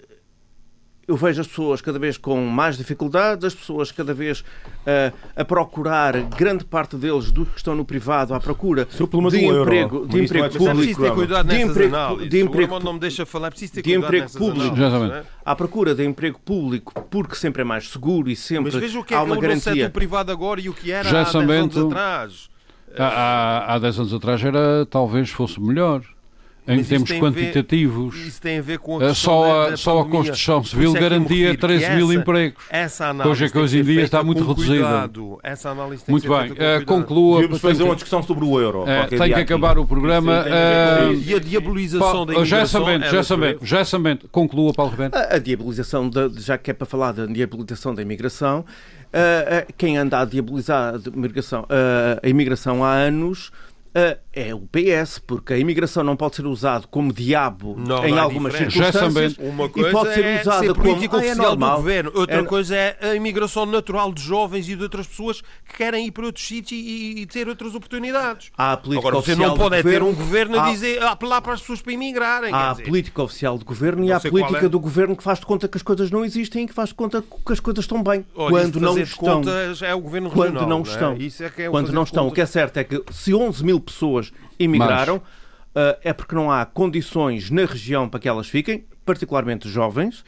eu vejo as pessoas cada vez com mais dificuldades, as pessoas cada vez eh, a procurar, grande parte deles do que estão no privado, à procura problema de emprego, Mas de é emprego preciso Mas é preciso público. ter cuidado De emprego- análises. de emprego- não me deixa falar. É preciso ter de cuidado emprego público. análises, é? à procura de emprego público, porque sempre é mais seguro e sempre Mas veja o que é há que é uma o garantia. privado agora e o que era Já há 10 Sambento- anos atrás. Há, há, há 10 anos atrás era, talvez fosse melhor, em Mas termos a ver- quantitativos. Isso tem a ver com a questão Só a, da só a construção civil é que me garantia refiro que 13 mil essa- empregos. Essa análise Coisa que tem hoje em dia está muito reduzida. cuidado. Essa análise tem Muito que ser bem, cuidado. conclua. Devíamos fazer uma que- discussão sobre o euro. Eh, tem que aqui. acabar o programa. Eh, isso. E a diabolização Paulo- da já imigração sabendo, é já sabendo, já sabendo. Conclua, Paulo Ribeiro. A, a diabolização, da- já que é para falar da diabolização da imigração, ah, quem anda a diabolizar a imigração, a imigração há anos é o PS, porque a imigração não pode ser usada como diabo Não, em não é algumas circunstâncias. Uma e coisa pode ser é usada ser como política ah, é oficial do normal. governo. Outra É- coisa é a imigração natural de jovens e de outras pessoas que querem ir para outros sítios e, e ter outras oportunidades. Há a política Agora, você oficial não pode é ter governo, um governo a dizer, a apelar para as pessoas para imigrarem. Há quer a dizer. política oficial do governo e Não há a política é. do governo que faz de conta que as coisas não existem e que faz de conta que as coisas estão bem. Olha, quando de não estão. contas é o governo quando regional, não é? estão. Isso é que é o quando não estão. O que é certo é que se 11 mil pessoas imigraram, ah, é porque não há condições na região para que elas fiquem, particularmente jovens.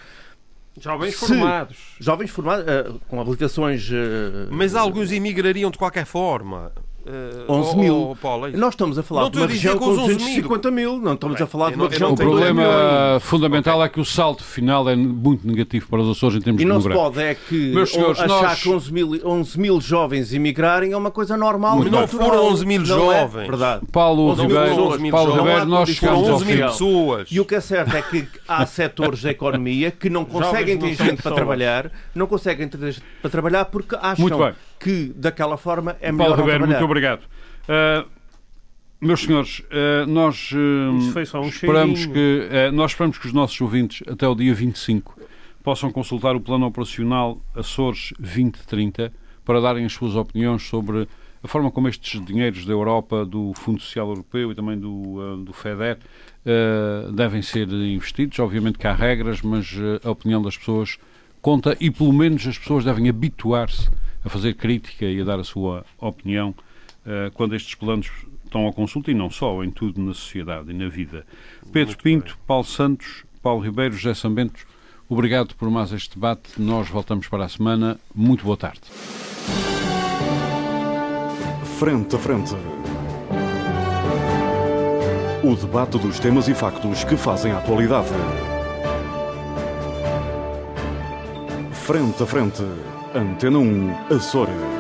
Jovens Se- formados. Jovens formados, ah, com habilitações. ah, Mas alguns imigrariam de qualquer forma. Eh, 11 oh, mil. oh, Paulo, é. Nós estamos a falar Não de uma região com os 11 mil. 250 mil, não estamos Bem, a falar de uma não- região não com O tenho 2 problema fundamental é que o salto final é muito negativo para os Açores em termos E não se pode é que Meus senhores, achar nós- que 11 mil, 11 mil jovens imigrarem é uma coisa normal. Muito e bem. natural. Não foram 11 mil Não é jovens. verdade. Paulo 11 mil Ribeiro, Paulo. Ribeiro, Não nós chegamos Foram ao 11 mil pessoas. E o que é certo é que há setores da economia que não conseguem não ter gente para trabalhar, não conseguem ter gente para trabalhar porque acham. Que daquela forma é Paulo melhor não Ribeiro, muito obrigado. Uh, meus senhores, uh, nós, uh, um esperamos cheirinho. que, uh, nós esperamos que os nossos ouvintes, até o dia 25, possam consultar o Plano Operacional Açores 2030 para darem as suas opiniões sobre a forma como estes dinheiros da Europa, do Fundo Social Europeu e também do, uh, do FEDER uh, devem ser investidos. Obviamente que há regras, mas uh, a opinião das pessoas conta e pelo menos as pessoas devem habituar-se a fazer crítica e a dar a sua opinião uh, quando estes planos estão à consulta e não só, em tudo na sociedade e na vida. Pedro Pinto, Paulo Santos, Paulo Ribeiro, José Sambento, obrigado por mais este debate. Nós voltamos para a semana. Muito boa tarde. Frente a frente. O debate dos temas e factos que fazem a atualidade. Frente a frente. Antena 1, Açores.